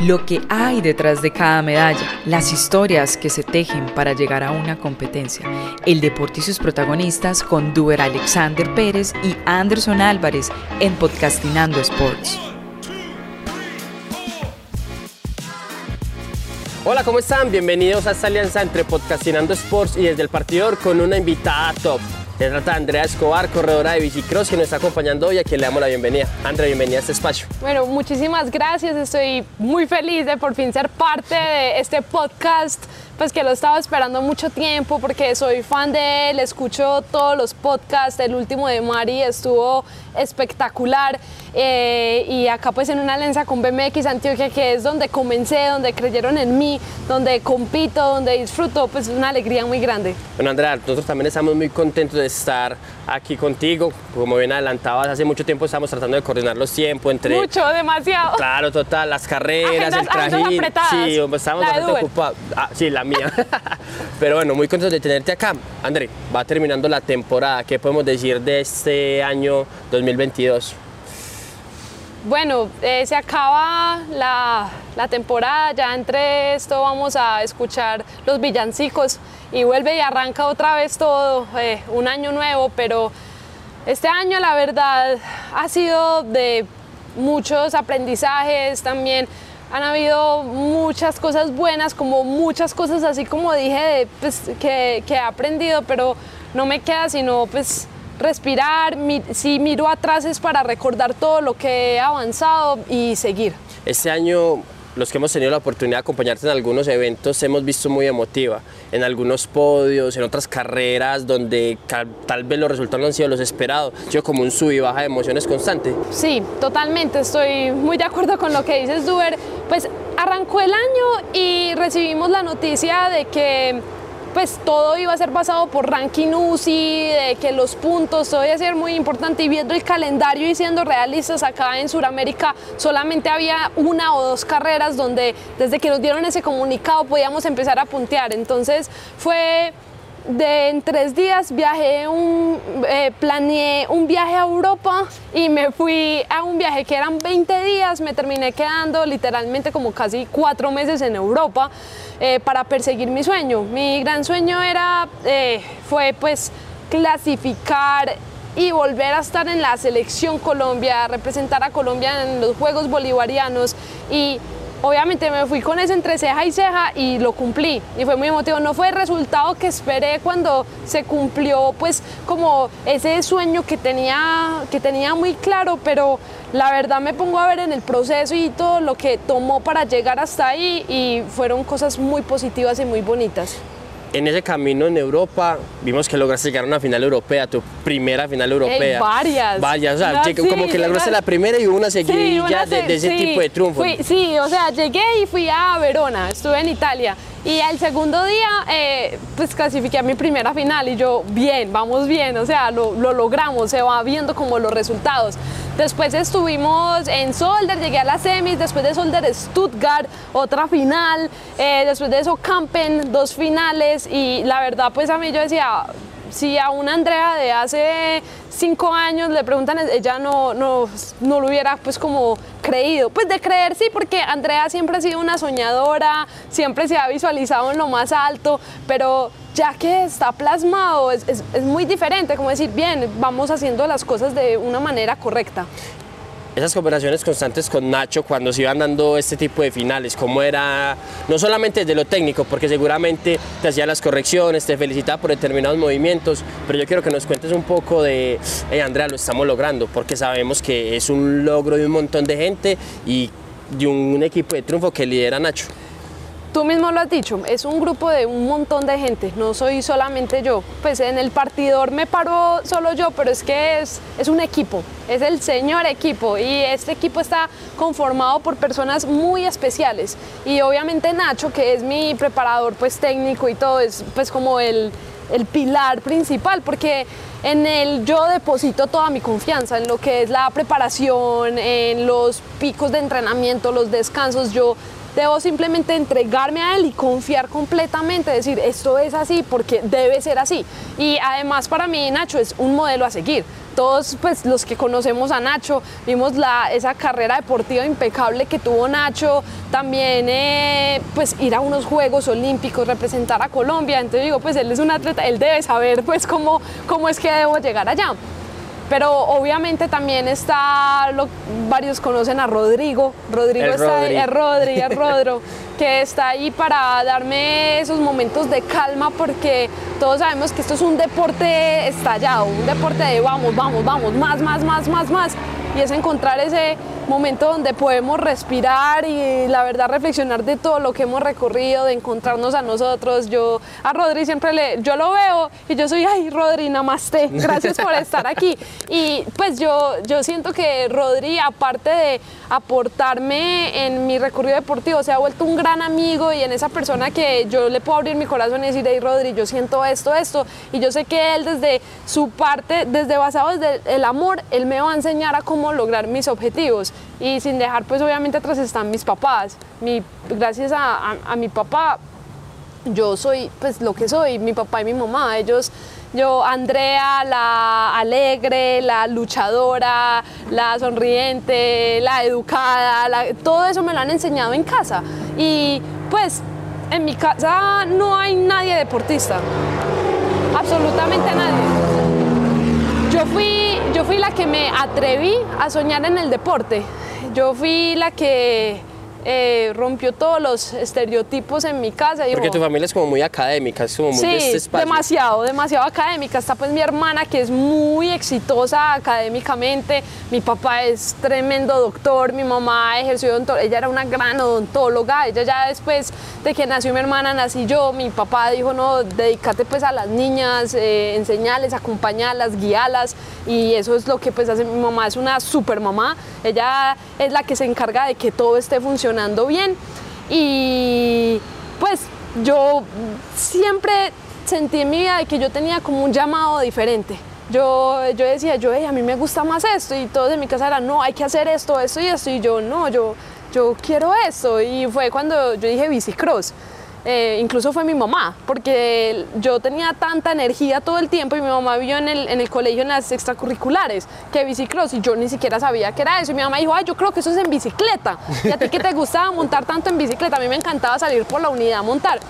lo que hay detrás de cada medalla, las historias que se tejen para llegar a una competencia, el deporte y sus protagonistas con Duber Alexander Pérez y Anderson Álvarez en Podcastinando Sports. Hola, ¿cómo están? Bienvenidos a esta alianza entre Podcastinando Sports y desde el partidor con una invitada top. Se trata de Andrea Escobar, corredora de bicicross, que nos está acompañando hoy a quien le damos la bienvenida. Andrea, bienvenida a este espacio. Bueno, muchísimas gracias. Estoy muy feliz de por fin ser parte de este podcast pues que lo estaba esperando mucho tiempo porque soy fan de él, escucho todos los podcasts, el último de Mari estuvo espectacular eh, y acá pues en una alianza con BMX Antioquia que es donde comencé, donde creyeron en mí, donde compito, donde disfruto, pues una alegría muy grande. Bueno Andrea, nosotros también estamos muy contentos de estar aquí contigo, como bien adelantabas, hace mucho tiempo estamos tratando de coordinar los tiempos entre... Mucho, demasiado. Claro, total, las carreras, el trajín. Sí, estamos bastante ocupados. Ah, sí, la Pero bueno, muy contentos de tenerte acá. André, va terminando la temporada. ¿Qué podemos decir de este año 2022? Bueno, eh, se acaba la, la, temporada, ya entre esto vamos a escuchar los villancicos y vuelve y arranca otra vez todo, eh, un año nuevo, pero este año la verdad ha sido de muchos aprendizajes también han habido muchas cosas buenas, como muchas cosas así como dije pues, que, que, he aprendido, pero no me queda sino pues respirar, si miro atrás es para recordar todo lo que he avanzado y seguir. Este año los que hemos tenido la oportunidad de acompañarte en algunos eventos hemos visto muy emotiva, en algunos podios, en otras carreras donde tal vez los resultados no han sido los esperados, yo como un sub y baja de emociones constante. Sí, totalmente, estoy muy de acuerdo con lo que dices, Duber. Pues arrancó el año y recibimos la noticia de que pues todo iba a ser basado por ranking UCI, de que los puntos, todo iba a ser muy importante y viendo el calendario y siendo realistas acá en Sudamérica solamente había una o dos carreras donde desde que nos dieron ese comunicado podíamos empezar a puntear, entonces fue de en tres días viajé un, eh, planeé un viaje a Europa y me fui a un viaje que eran 20 días, me terminé quedando literalmente como casi cuatro meses en Europa eh, para perseguir mi sueño. Mi gran sueño era, eh, fue pues clasificar y volver a estar en la selección Colombia, representar a Colombia en los Juegos Bolivarianos y obviamente me fui con eso entre ceja y ceja y lo cumplí y fue muy emotivo. No fue el resultado que esperé cuando se cumplió pues como ese sueño que tenía, que tenía muy claro, pero la verdad me pongo a ver en el proceso y todo lo que tomó para llegar hasta ahí y fueron cosas muy positivas y muy bonitas en ese camino en Europa vimos que lograste llegar a una final europea, tu primera final europea. varias. Varias, o sea, como que lograste la primera y una seguidilla de, ese tipo de triunfos. sí, o sea, llegué y fui a Verona, estuve en Italia. Y al segundo día, eh, pues clasifiqué a mi primera final y yo, bien, vamos bien, o sea, lo, lo logramos, se va viendo como los resultados. Después estuvimos en Solder, llegué a las semis, después de Solder Stuttgart, otra final, eh, después de eso Campen, dos finales y la verdad pues a mí yo decía, si a una Andrea de hace cinco años le preguntan, ella no, no, no lo hubiera pues como creído. Pues de creer sí, porque Andrea siempre ha sido una soñadora, siempre se ha visualizado en lo más alto, pero ya que está plasmado es, es, muy diferente, como decir, bien, vamos haciendo las cosas de una manera correcta esas conversaciones constantes con Nacho cuando se iban dando este tipo de finales, cómo era, no solamente desde lo técnico, porque seguramente te hacía las correcciones, te felicitaba por determinados movimientos, pero yo quiero que nos cuentes un poco de, hey Andrea, lo estamos logrando, porque sabemos que es un logro de un montón de gente y de un equipo de triunfo que lidera Nacho. Tú mismo lo has dicho, es un grupo de un montón de gente, no soy solamente yo. Pues en el partidor me paro solo yo, pero es que es, es un equipo, es el señor equipo y este equipo está conformado por personas muy especiales. Y obviamente Nacho, que es mi preparador pues técnico y todo, es pues como el, el pilar principal, porque en él yo deposito toda mi confianza en lo que es la preparación, en los picos de entrenamiento, los descansos. Yo Debo simplemente entregarme a él y confiar completamente, decir, esto es así porque debe ser así. Y además para mí Nacho es un modelo a seguir todos pues, los que conocemos a Nacho, vimos la, esa carrera deportiva impecable que tuvo Nacho, también eh, pues ir a unos Juegos Olímpicos, representar a Colombia, entonces digo, pues él es un atleta, él debe saber pues cómo, cómo es que debo llegar allá. Pero obviamente también está, lo, varios conocen a Rodrigo, Rodrigo El está Rodri. ahí, el Rodri, el Rodro, que está ahí para darme esos momentos de calma porque todos sabemos que esto es un deporte estallado, un deporte de vamos, vamos, vamos, más, más, más, más, más. Y es encontrar ese momento donde podemos respirar y la verdad reflexionar de todo lo que hemos recorrido, de encontrarnos a nosotros. Yo a Rodri siempre le, yo lo veo y yo soy, ay Rodri, namaste, gracias por estar aquí. Y pues yo, yo siento que Rodri, aparte de aportarme en mi recorrido deportivo, se ha vuelto un gran amigo y en esa persona que yo le puedo abrir mi corazón y decir, hey Rodri, yo siento esto, esto. Y yo sé que él desde su parte, desde basado desde el amor, él me va a enseñar a cómo lograr mis objetivos. Y sin dejar, pues obviamente atrás están mis papás. Mi, gracias a, a- mi papá, yo soy pues lo que soy, mi papá y mi mamá, ellos, yo, Andrea, la alegre, la luchadora, la sonriente, la educada, la- todo eso me lo han enseñado en casa. Y pues en mi casa no hay nadie deportista, absolutamente nadie. Yo fui, yo fui la que me atreví a soñar en el deporte. Yo fui la que eh, rompió todos los estereotipos en mi casa. Porque dijo, tu familia es como muy académica, es como muy de este espacio. demasiado, demasiado académica. Está pues mi hermana que es muy exitosa académicamente. Mi papá es tremendo doctor, mi mamá ejerció odontóloga, ella era una gran odontóloga. Ella ya después de que nació mi hermana, nací yo. Mi papá dijo, no, dedícate pues a las niñas, eh, enseñarles, acompañarlas, guiarlas. Y eso es lo que pues hace mi mamá, es una super mamá. Ella es la que se encarga de que todo esté funcionando bien. Y pues yo siempre sentí en mi vida que yo tenía como un llamado diferente. Yo, yo decía, yo, "Ey, a mí me gusta más esto y todos en mi casa eran, no, hay que hacer esto, esto y esto. Y yo, no, yo, yo quiero esto. Y fue cuando yo dije bicicross. Eh, incluso fue mi mamá, porque yo tenía tanta energía todo el tiempo y mi mamá vio en el, en el colegio en las extracurriculares que bicicross y yo ni siquiera sabía que era eso. Y mi mamá dijo, ay, yo creo que eso es en bicicleta. ¿Y a ti que te gustaba montar tanto en bicicleta? A mí me encantaba salir por la unidad a montar.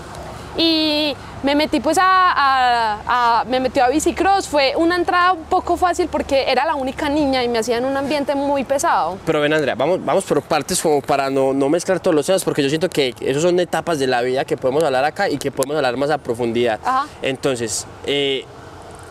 Y me metí pues a, a- a- me metió a bicicross, fue una entrada un poco fácil porque era la única niña y me hacía en un ambiente muy pesado. Pero ven, Andrea, vamos, vamos por partes como para no, no mezclar todos los temas, porque yo siento que esos son etapas de la vida que podemos hablar acá y que podemos hablar más a profundidad. Ajá. Entonces, eh,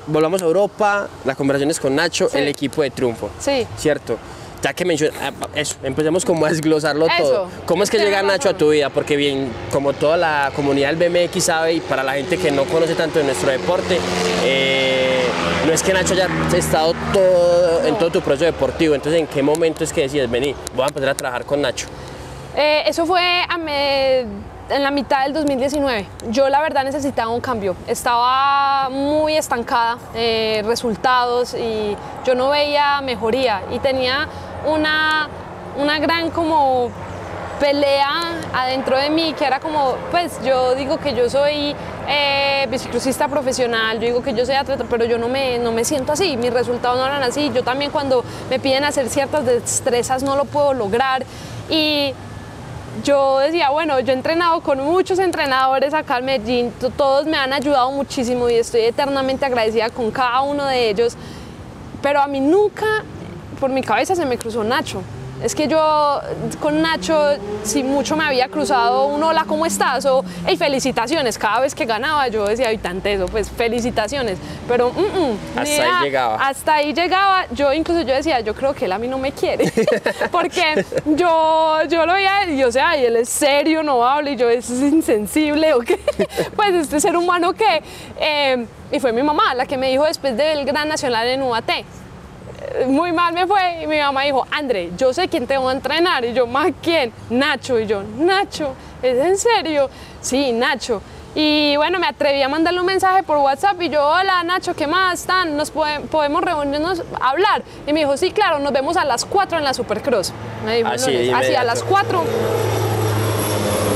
volvamos a Europa, las conversaciones con Nacho, Sí. el equipo de triunfo. Sí. ¿Cierto? Ya que mencionas, eso, empecemos como a desglosarlo Eso. todo. ¿Cómo es que llega Nacho a tu vida? Porque bien, como toda la comunidad del BMX sabe y para la gente que no conoce tanto de nuestro deporte, eh, no es que Nacho haya estado todo, en todo tu proceso deportivo. Entonces, ¿en qué momento es que decides, vení, voy a empezar a trabajar con Nacho? Eh, eso fue a me- en la mitad del 2019. Yo la verdad necesitaba un cambio. Estaba muy estancada, eh, resultados y yo no veía mejoría y tenía una, una gran como pelea adentro de mí que era como, pues yo digo que yo soy eh, biciclosista profesional, yo digo que yo soy atleta, pero yo no me, no me siento así, mis resultados no eran así, yo también cuando me piden hacer ciertas destrezas no lo puedo lograr y yo decía, bueno, yo he entrenado con muchos entrenadores acá en Medellín, to- todos me han ayudado muchísimo y estoy eternamente agradecida con cada uno de ellos, pero a mí nunca por mi cabeza se me cruzó Nacho. Es que yo con Nacho, si mucho me había cruzado un hola, ¿cómo estás? O hey, felicitaciones. Cada vez que ganaba yo decía, ay, tan teso, pues felicitaciones. Pero mm, mm, Hasta ahí llegaba. Hasta ahí llegaba. Yo incluso yo decía, yo creo que él a mí no me quiere. Porque yo, yo lo veía y yo, o sea, y él es serio, no habla, y yo, ¿es insensible o qué? pues este ser humano que... eh, y fue mi mamá la que me dijo después del Gran Nacional en UAT muy mal me fue y mi mamá dijo, André, yo sé quién te va a entrenar. Y yo, ¿más quién? Nacho. Y yo, Nacho, ¿es en serio? Sí, Nacho. Y bueno, me atreví a mandarle un mensaje por WhatsApp y yo, hola Nacho, ¿qué más están? ¿Nos pode- podemos reunirnos a hablar? Y me dijo, sí, claro, nos vemos a las 4 en la Supercross. Me dijo, Así, lunes. así a las 4.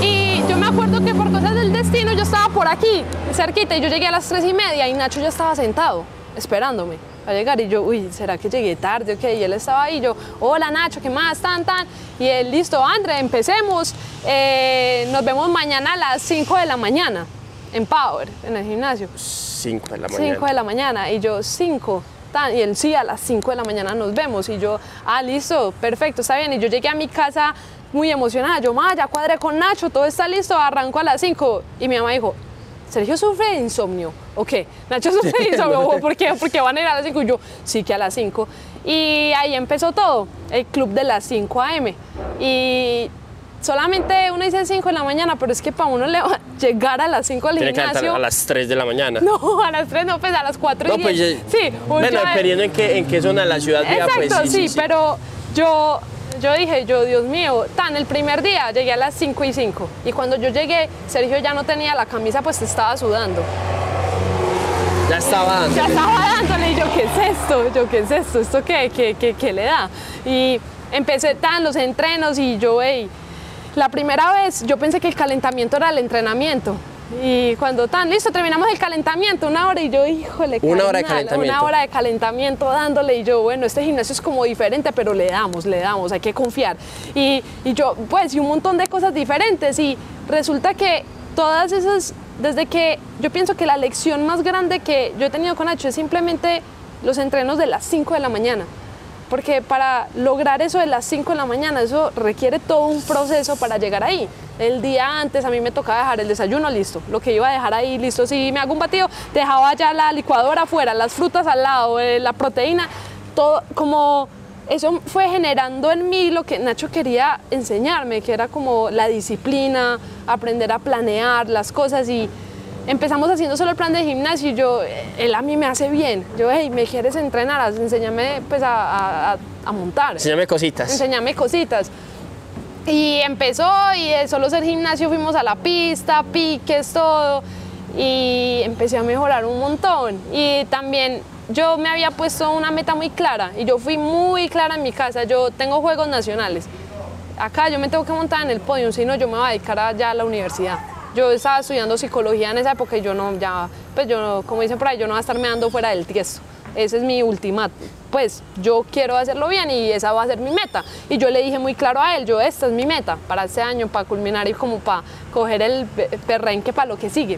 Y yo me acuerdo que por cosas del destino yo estaba por aquí, cerquita, y yo llegué a las 3 y media y Nacho ya estaba sentado, esperándome. Va a llegar. Y yo, uy, ¿será que llegué tarde? Ok, y él estaba ahí. yo, hola Nacho, ¿qué más? Tan, tan. Y él, listo, André, empecemos. Eh, nos vemos mañana a las 5 de la mañana en Power, en el gimnasio. 5 de la mañana. 5 de la mañana. Y yo, 5. Y él, sí, a las 5 de la mañana nos vemos. Y yo, ah, listo, perfecto, está bien. Y yo llegué a mi casa muy emocionada. Yo, ma, ya cuadré con Nacho, todo está listo, arranco a las 5. Y mi mamá dijo, Sergio sufre de insomnio. ¿O qué? Nacho sufre de insomnio. ¿Por qué? Porque van a ir a las 5. Y yo, sí que a las 5. Y ahí empezó todo, el club de las 5 a.m. Y solamente uno dice 5 de la mañana, pero es que para uno le va a llegar a las 5 al Tiene gimnasio. que a las 3 de la mañana. No, a las 3 no, pues a las 4 No, y pues 10. ya- Sí, Bueno, dependiendo en qué, en qué zona de la ciudad viva, Exacto, pues sí, pero yo, yo dije, yo, Dios mío, tan el primer día llegué a las 5 y 5 y cuando yo llegué, Sergio ya no tenía la camisa, pues estaba sudando. Ya estaba dando. Ya estaba dándole y yo, ¿qué es esto? Yo, ¿qué es esto? ¿Esto qué, qué, qué, qué le da? Y empecé tan los entrenos y yo, hey, la primera vez yo pensé que el calentamiento era el entrenamiento. Y cuando tan, listo, terminamos el calentamiento, una hora, y yo, híjole, Una hora de calentamiento. Una hora de calentamiento dándole, y yo, bueno, este gimnasio es como diferente, pero le damos, le damos, hay que confiar. Y, y yo, pues, y un montón de cosas diferentes, y resulta que todas esas, desde que yo pienso que la lección más grande que yo he tenido con Nacho es simplemente los entrenos de las 5 de la mañana. Porque para lograr eso de las 5 de la mañana, eso requiere todo un proceso para llegar ahí. El día antes a mí me tocaba dejar el desayuno listo, lo que iba a dejar ahí listo. Si me hago un batido, dejaba ya la licuadora afuera, las frutas al lado, eh, la proteína, todo como eso fue generando en mí lo que Nacho quería enseñarme, que era como la disciplina, aprender a planear las cosas y empezamos haciendo solo el plan de gimnasio y yo, eh, él a mí me hace bien. Yo, hey, ¿me quieres entrenar? Enséñame pues a, a- a- a montar. Enséñame cositas. Enséñame cositas. Y empezó y de solo ser gimnasio fuimos a la pista, piques, todo. Y empecé a mejorar un montón. Y también yo me había puesto una meta muy clara y yo fui muy clara en mi casa. Yo tengo juegos nacionales. Acá yo me tengo que montar en el podio, si no yo me voy a dedicar allá a la universidad. Yo estaba estudiando psicología en esa época y yo no, ya, pues yo, no, como dicen por ahí, yo no voy a estarme dando fuera del tiesto. Ese es mi ultimato. Pues yo quiero hacerlo bien y esa va a ser mi meta. Y yo le dije muy claro a él, yo esta es mi meta para este año, para culminar y como para coger el pe- perrenque para lo que sigue.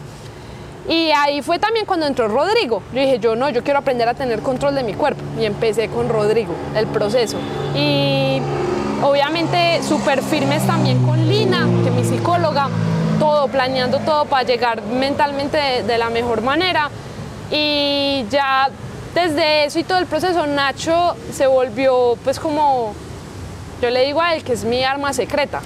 Y ahí fue también cuando entró Rodrigo. Yo dije, yo no, yo quiero aprender a tener control de mi cuerpo. Y empecé con Rodrigo, el proceso. Y obviamente súper firmes también con Lina, que es mi psicóloga, todo, planeando todo para llegar mentalmente de, la mejor manera. Y ya desde eso y todo el proceso, Nacho se volvió pues como, yo le digo a él que es mi arma secreta.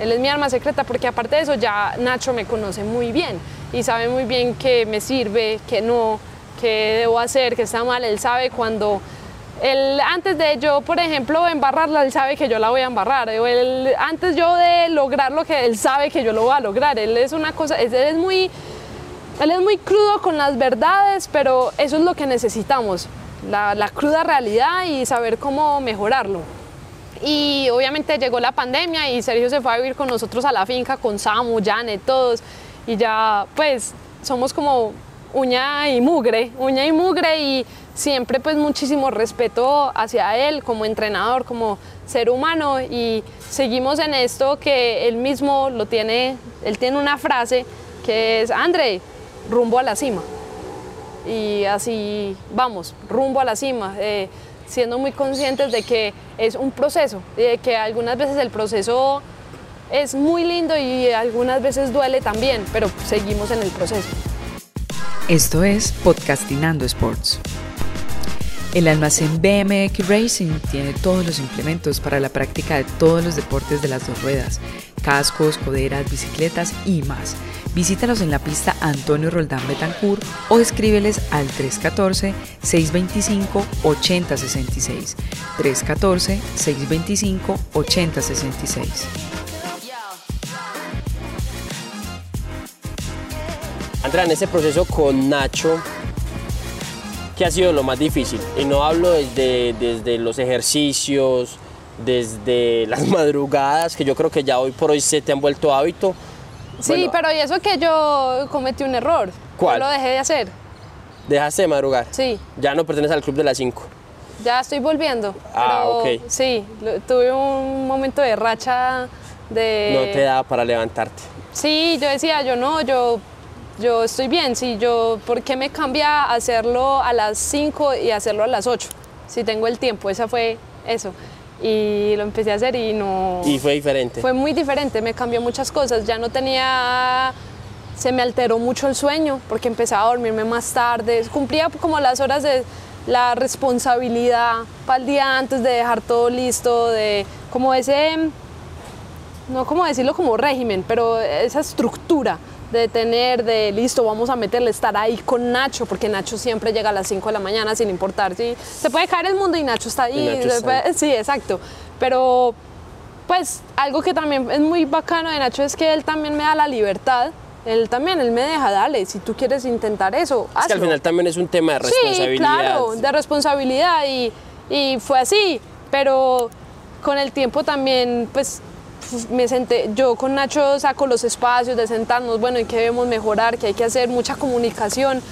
Él es mi arma secreta porque aparte de eso ya Nacho me conoce muy bien y sabe muy bien qué me sirve, qué no, qué debo hacer, qué está mal. Él sabe cuando, él, antes de yo, por ejemplo, embarrarla, él sabe que yo la voy a embarrar. O él, antes yo de lograr lo que él sabe que yo lo voy a lograr. Él es una cosa, él es muy, él es muy crudo con las verdades, pero eso es lo que necesitamos, la, la cruda realidad y saber cómo mejorarlo. Y obviamente llegó la pandemia y Sergio se fue a vivir con nosotros a la finca, con Samu, Janet, todos. Y ya pues somos como uña y mugre, uña y mugre y siempre pues muchísimo respeto hacia él como entrenador, como ser humano y seguimos en esto que él mismo lo tiene, él tiene una frase que es, André, rumbo a la cima y así vamos, rumbo a la cima, eh, siendo muy conscientes de que es un proceso, de que algunas veces el proceso es muy lindo y algunas veces duele también, pero seguimos en el proceso. Esto es Podcastinando Sports. El almacén BMX Racing tiene todos los implementos para la práctica de todos los deportes de las dos ruedas, cascos, coderas, bicicletas y más. Visítalos en la pista Antonio Roldán Betancourt o escríbeles al 314-625-8066. 314-625-8066. Andrea, en ese proceso con Nacho, ¿qué ha sido lo más difícil? Y no hablo desde, desde los ejercicios, desde las madrugadas, que yo creo que ya hoy por hoy se te han vuelto hábito. Sí, Bueno, pero y eso que yo cometí un error. ¿Cuál? Yo lo dejé de hacer. ¿Dejaste de madrugar? Sí, Ya no perteneces al club de las 5. ya estoy volviendo. Ah, pero ok. Sí, lo- tuve un momento de racha de... No te daba para levantarte. Sí, yo decía, yo no, yo, yo estoy bien, sí, yo, ¿por qué me cambia hacerlo a las 5 y hacerlo a las 8? Si tengo el tiempo, esa fue eso. Y lo empecé a hacer y no... Y fue diferente. Fue muy diferente, me cambió muchas cosas, ya no tenía... Se me alteró mucho el sueño porque empezaba a dormirme más tarde, cumplía como las horas de la responsabilidad para el día antes de dejar todo listo, de como ese no como decirlo como régimen, pero esa estructura de tener, de listo, vamos a meterle, estar ahí con Nacho, porque Nacho siempre llega a las 5 de la mañana sin importar si se puede caer el mundo y Nacho está ahí. Nacho está sí, exacto. Pero pues algo que también es muy bacano de Nacho es que él también me da la libertad. Él también, él me deja, dale, si tú quieres intentar eso, Es que al hazlo". final también es un tema de Sí, responsabilidad. claro, de responsabilidad y, y fue así, pero con el tiempo también, pues me senté, yo con Nacho saco los espacios de sentarnos, bueno, en qué debemos mejorar, que hay que hacer mucha comunicación.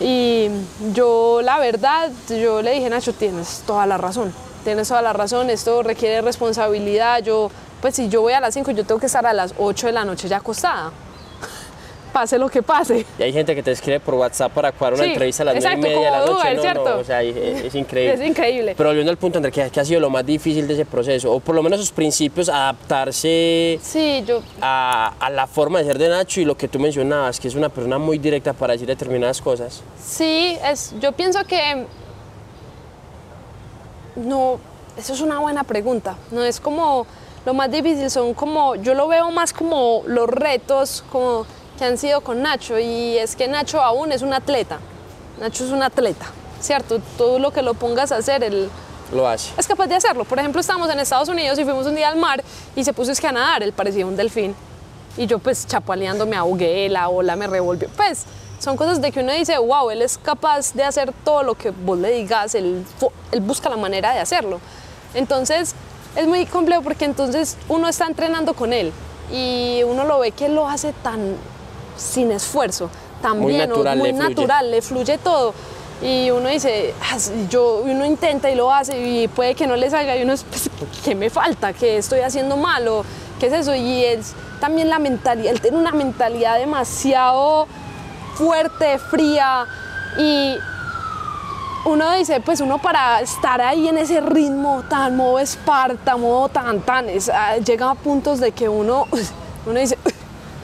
Y yo, la verdad, yo le dije, Nacho, tienes toda la razón, tienes toda la razón, esto requiere responsabilidad. Yo, pues si yo voy a las 5, yo tengo que estar a las 8 de la noche ya acostada. Pase lo que pase. Y hay gente que te escribe por WhatsApp para cuadrar una Sí, entrevista a las exacto, 9 y media de la noche. No, ¿cierto? no, o sea, es, es increíble. Es increíble. Pero volviendo al punto, André, ¿qué, qué ha sido lo más difícil de ese proceso? O por lo menos sus principios, adaptarse Sí, yo, a, a la forma de ser de Nacho y lo que tú mencionabas, que es una persona muy directa para decir determinadas cosas. Sí, es, yo pienso que no, eso es una buena pregunta. No es como lo más difícil, son como, yo lo veo más como los retos como que han sido con Nacho y es que Nacho aún es un atleta. Nacho es un atleta, ¿cierto? Todo lo que lo pongas a hacer, él Lo hace. es capaz de hacerlo. Por ejemplo, estábamos en Estados Unidos y fuimos un día al mar y se puso es que a nadar, él parecía un delfín. Y yo pues chapaleando me ahogué, la ola me revolvió. Pues son cosas de que uno dice, wow, él es capaz de hacer todo lo que vos le digas, él, él busca la manera de hacerlo. Entonces es muy complejo porque entonces uno está entrenando con él y uno lo ve que él lo hace tan sin esfuerzo, tan Muy natural, muy le fluye. natural, le fluye todo. Y uno dice, "Ah, sí", yo, uno intenta y lo hace y puede que no le salga y uno es, pues, ¿qué me falta? ¿Qué estoy haciendo mal? ¿O qué es eso? Y es también la mentalidad, él tiene una mentalidad demasiado fuerte, fría y uno dice, pues uno para estar ahí en ese ritmo tan modo Esparta, modo tan tan, es, ah, llega a puntos de que uno, uno dice,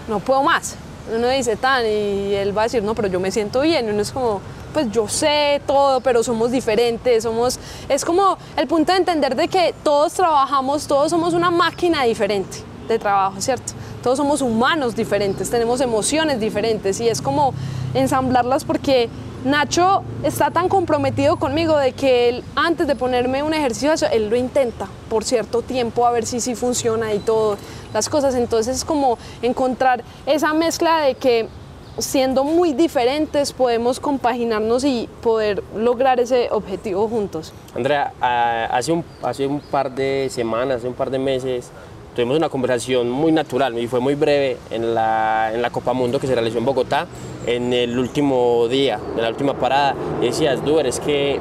no puedo más. Uno dice tan y él va a decir, no, pero yo me siento bien. Uno es como, pues yo sé todo, pero somos diferentes, somos, es como el punto de entender de que todos trabajamos, todos somos una máquina diferente de trabajo, ¿cierto? Todos somos humanos diferentes, tenemos emociones diferentes y es como ensamblarlas porque Nacho está tan comprometido conmigo de que él, antes de ponerme un ejercicio, él lo intenta por cierto tiempo a ver si sí funciona y todo las cosas. Entonces es como encontrar esa mezcla de que siendo muy diferentes podemos compaginarnos y poder lograr ese objetivo juntos. Andrea, ah, hace un, hace un par de semanas, hace un par de meses, tuvimos una conversación muy natural y fue muy breve en la, en la Copa Mundo que se realizó en Bogotá en el último día, en la última parada. Decías, Duber, es que,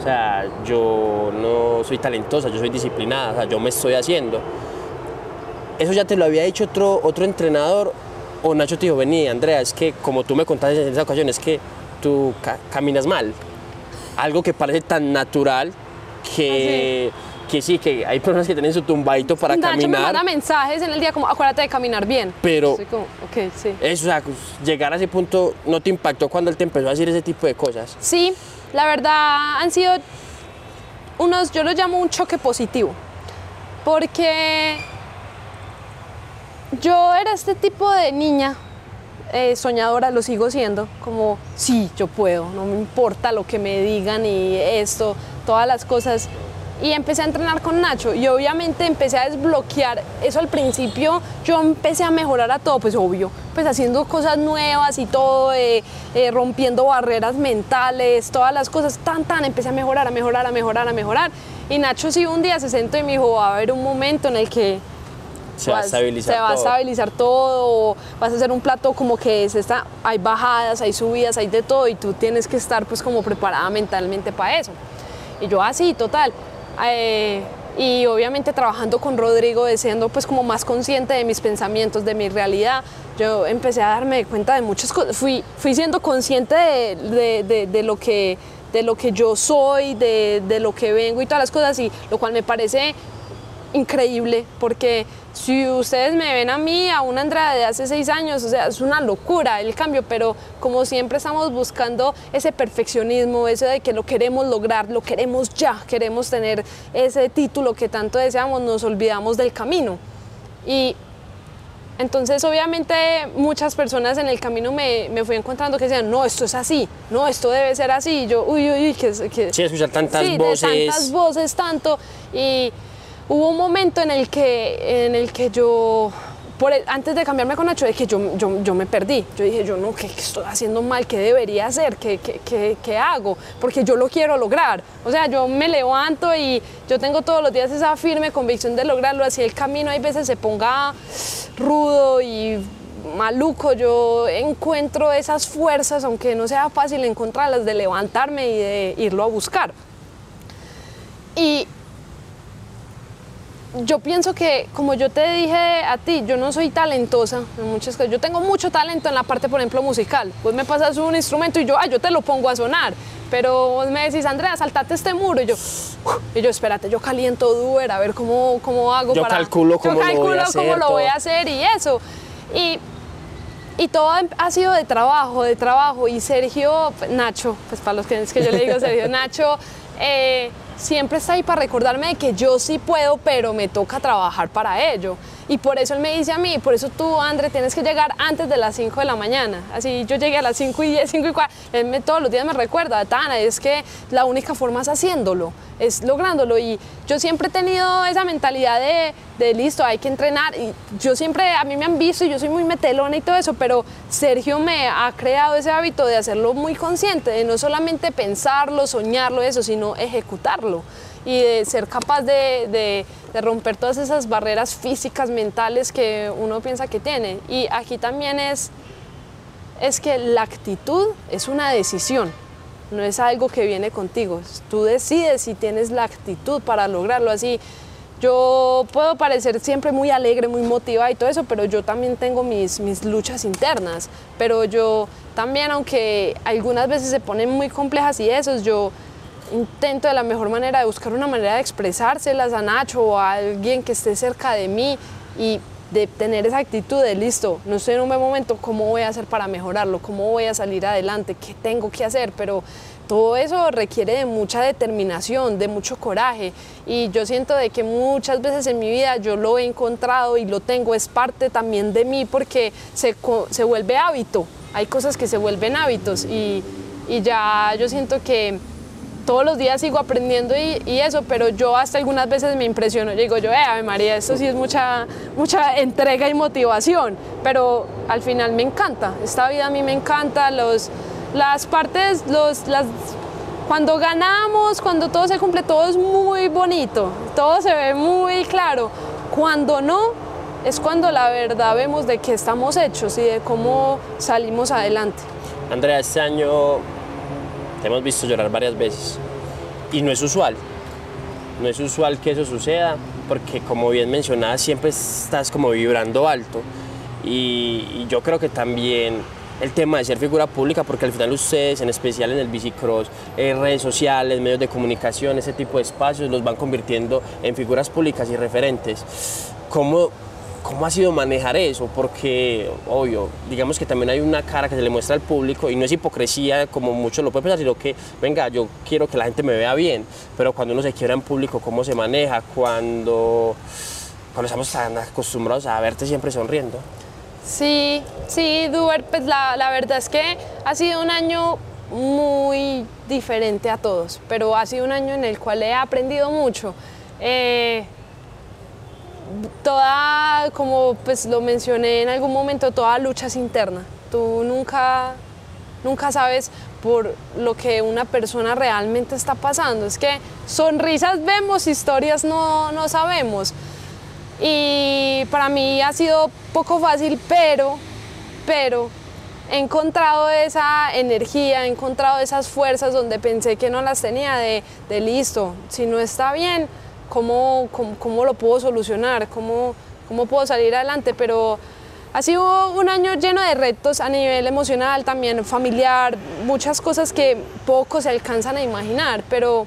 o sea, yo no soy talentosa, yo soy disciplinada, o sea, yo me estoy haciendo. ¿Eso ya te lo había dicho otro, otro entrenador? O Nacho te dijo, vení, Andrea, es que como tú me contaste en esa ocasión, es que tú ca- caminas mal algo que parece tan natural que, que sí, que hay personas que tienen su tumbadito para Nacho me caminar. manda mensajes en el día como, acuérdate de caminar bien. Pero- Estoy como, ok, sí. Eso, o sea, llegar a ese punto no te impactó cuando él te empezó a decir ese tipo de cosas. Sí, la verdad han sido unos, yo lo llamo un choque positivo, porque yo era este tipo de niña eh, soñadora, lo sigo siendo, como sí, yo puedo, no me importa lo que me digan y esto, todas las cosas. Y empecé a entrenar con Nacho y obviamente empecé a desbloquear eso al principio, yo empecé a mejorar a todo, pues obvio, pues haciendo cosas nuevas y todo, eh, eh, rompiendo barreras mentales, todas las cosas, tan, tan, empecé a mejorar, a mejorar, a mejorar, a mejorar. Y Nacho sí un día se sentó y me dijo, va a haber un momento en el que Se va a estabilizar Se va a todo. estabilizar todo, o vas a hacer un plato como que es esta, hay bajadas, hay subidas, hay de todo y tú tienes que estar pues como preparada mentalmente para eso. Y yo así, total. Eh, y obviamente trabajando con Rodrigo, siendo pues como más consciente de mis pensamientos, de mi realidad, yo empecé a darme cuenta de muchas cosas. Fui, fui siendo consciente de, de- de- lo que, de lo que yo soy, de, de lo que vengo y todas las cosas, y lo cual me parece increíble porque si ustedes me ven a mí, a una Andrea de hace seis años, o sea, es una locura el cambio, pero como siempre estamos buscando ese perfeccionismo, eso de que lo queremos lograr, lo queremos ya, queremos tener ese título que tanto deseamos, nos olvidamos del camino. Y entonces, obviamente, muchas personas en el camino me, me fui encontrando que decían, no, esto es así, no, esto debe ser así. Y yo, uy, uy, uy, que... que Sí, escuchar tantas sí, voces. De tantas voces, tanto. Y hubo un momento en el que, en el que yo, antes de cambiarme con Nacho, de que yo, yo, yo me perdí. Yo dije, yo no, ¿qué, qué estoy haciendo mal? ¿Qué debería hacer? ¿Qué, qué, qué, qué hago? Porque yo lo quiero lograr. O sea, yo me levanto y yo tengo todos los días esa firme convicción de lograrlo. Así el camino hay veces se ponga rudo y maluco, yo encuentro esas fuerzas, aunque no sea fácil encontrarlas, de levantarme y de irlo a buscar. Y yo pienso que, como yo te dije a ti, yo no soy talentosa en muchas cosas. Yo tengo mucho talento en la parte, por ejemplo, musical. Vos me pasas un instrumento y yo, ah, yo te lo pongo a sonar. Pero vos me decís, Andrea, saltate este muro. Y yo, y yo, espérate, yo caliento Duer, a ver cómo, cómo hago Yo para... calculo cómo yo lo voy a calculo hacer, cómo lo voy a hacer y eso. Y y todo ha sido de trabajo, de trabajo. Y Sergio, Nacho, pues para los que es que yo le digo Sergio, Nacho, eh, siempre está ahí para recordarme de que yo sí puedo, pero me toca trabajar para ello. Y por eso él me dice a mí, por eso tú, André, tienes que llegar antes de las 5 de la mañana. Así yo llegué a las 5 y 10, 5 y 4. Él me, todos los días me recuerda, Tana, es que la única forma es haciéndolo, es lográndolo. Y yo siempre he tenido esa mentalidad de, de listo, hay que entrenar. Y yo siempre, a mí me han visto y yo soy muy metelona y todo eso, pero Sergio me ha creado ese hábito de hacerlo muy consciente, de no solamente pensarlo, soñarlo, eso, sino ejecutarlo y de ser capaz de, de- de romper todas esas barreras físicas, mentales que uno piensa que tiene. Y aquí también es, es que la actitud es una decisión, no es algo que viene contigo. Tú decides si tienes la actitud para lograrlo así. Yo puedo parecer siempre muy alegre, muy motivada y todo eso, pero yo también tengo mis, mis luchas internas. Pero yo también, aunque algunas veces se ponen muy complejas y eso, yo intento de la mejor manera de buscar una manera de expresárselas a Nacho o a alguien que esté cerca de mí y de tener esa actitud de listo, no estoy en un buen momento, ¿cómo voy a hacer para mejorarlo? ¿Cómo voy a salir adelante? ¿Qué tengo que hacer? Pero todo eso requiere de mucha determinación, de mucho coraje y yo siento de que muchas veces en mi vida yo lo he encontrado y lo tengo, es parte también de mí porque se, se vuelve hábito, hay cosas que se vuelven hábitos y, y ya yo siento que todos los días sigo aprendiendo y, y eso, pero yo hasta algunas veces me impresiono. Yo digo yo, eh, Ave María, esto sí es mucha, mucha entrega y motivación, pero al final me encanta. Esta vida a mí me encanta. Los, las partes, los, las, cuando ganamos, cuando todo se cumple, todo es muy bonito, todo se ve muy claro. Cuando no, es cuando la verdad vemos de qué estamos hechos y de cómo salimos adelante. Andrea, este año hemos visto llorar varias veces y no es usual. No es usual que eso suceda porque como bien mencionada siempre estás como vibrando alto y, yo creo que también el tema de ser figura pública porque al final ustedes, en especial en el bicicross, redes sociales, medios de comunicación, ese tipo de espacios los van convirtiendo en figuras públicas y referentes. ¿Cómo, ¿Cómo ha sido manejar eso? Porque, obvio, digamos que también hay una cara que se le muestra al público y no es hipocresía como muchos lo pueden pensar, sino que, venga, yo quiero que la gente me vea bien, pero cuando uno se quiera en público, ¿cómo se maneja? Cuando, cuando estamos tan acostumbrados a verte siempre sonriendo. Sí, sí, Duber, pues la, la verdad es que ha sido un año muy diferente a todos, pero ha sido un año en el cual he aprendido mucho. Eh, toda, como pues lo mencioné en algún momento, toda lucha es interna. Tú nunca, nunca sabes por lo que una persona realmente está pasando. Es que sonrisas vemos, historias no, no sabemos. y para mí ha sido poco fácil, pero, pero he encontrado esa energía, he encontrado esas fuerzas donde pensé que no las tenía de, de listo, si no está bien, ¿cómo, cómo, lo puedo solucionar? ¿Cómo, ¿Cómo puedo salir adelante? Pero ha sido un año lleno de retos a nivel emocional, también familiar, muchas cosas que pocos se alcanzan a imaginar, pero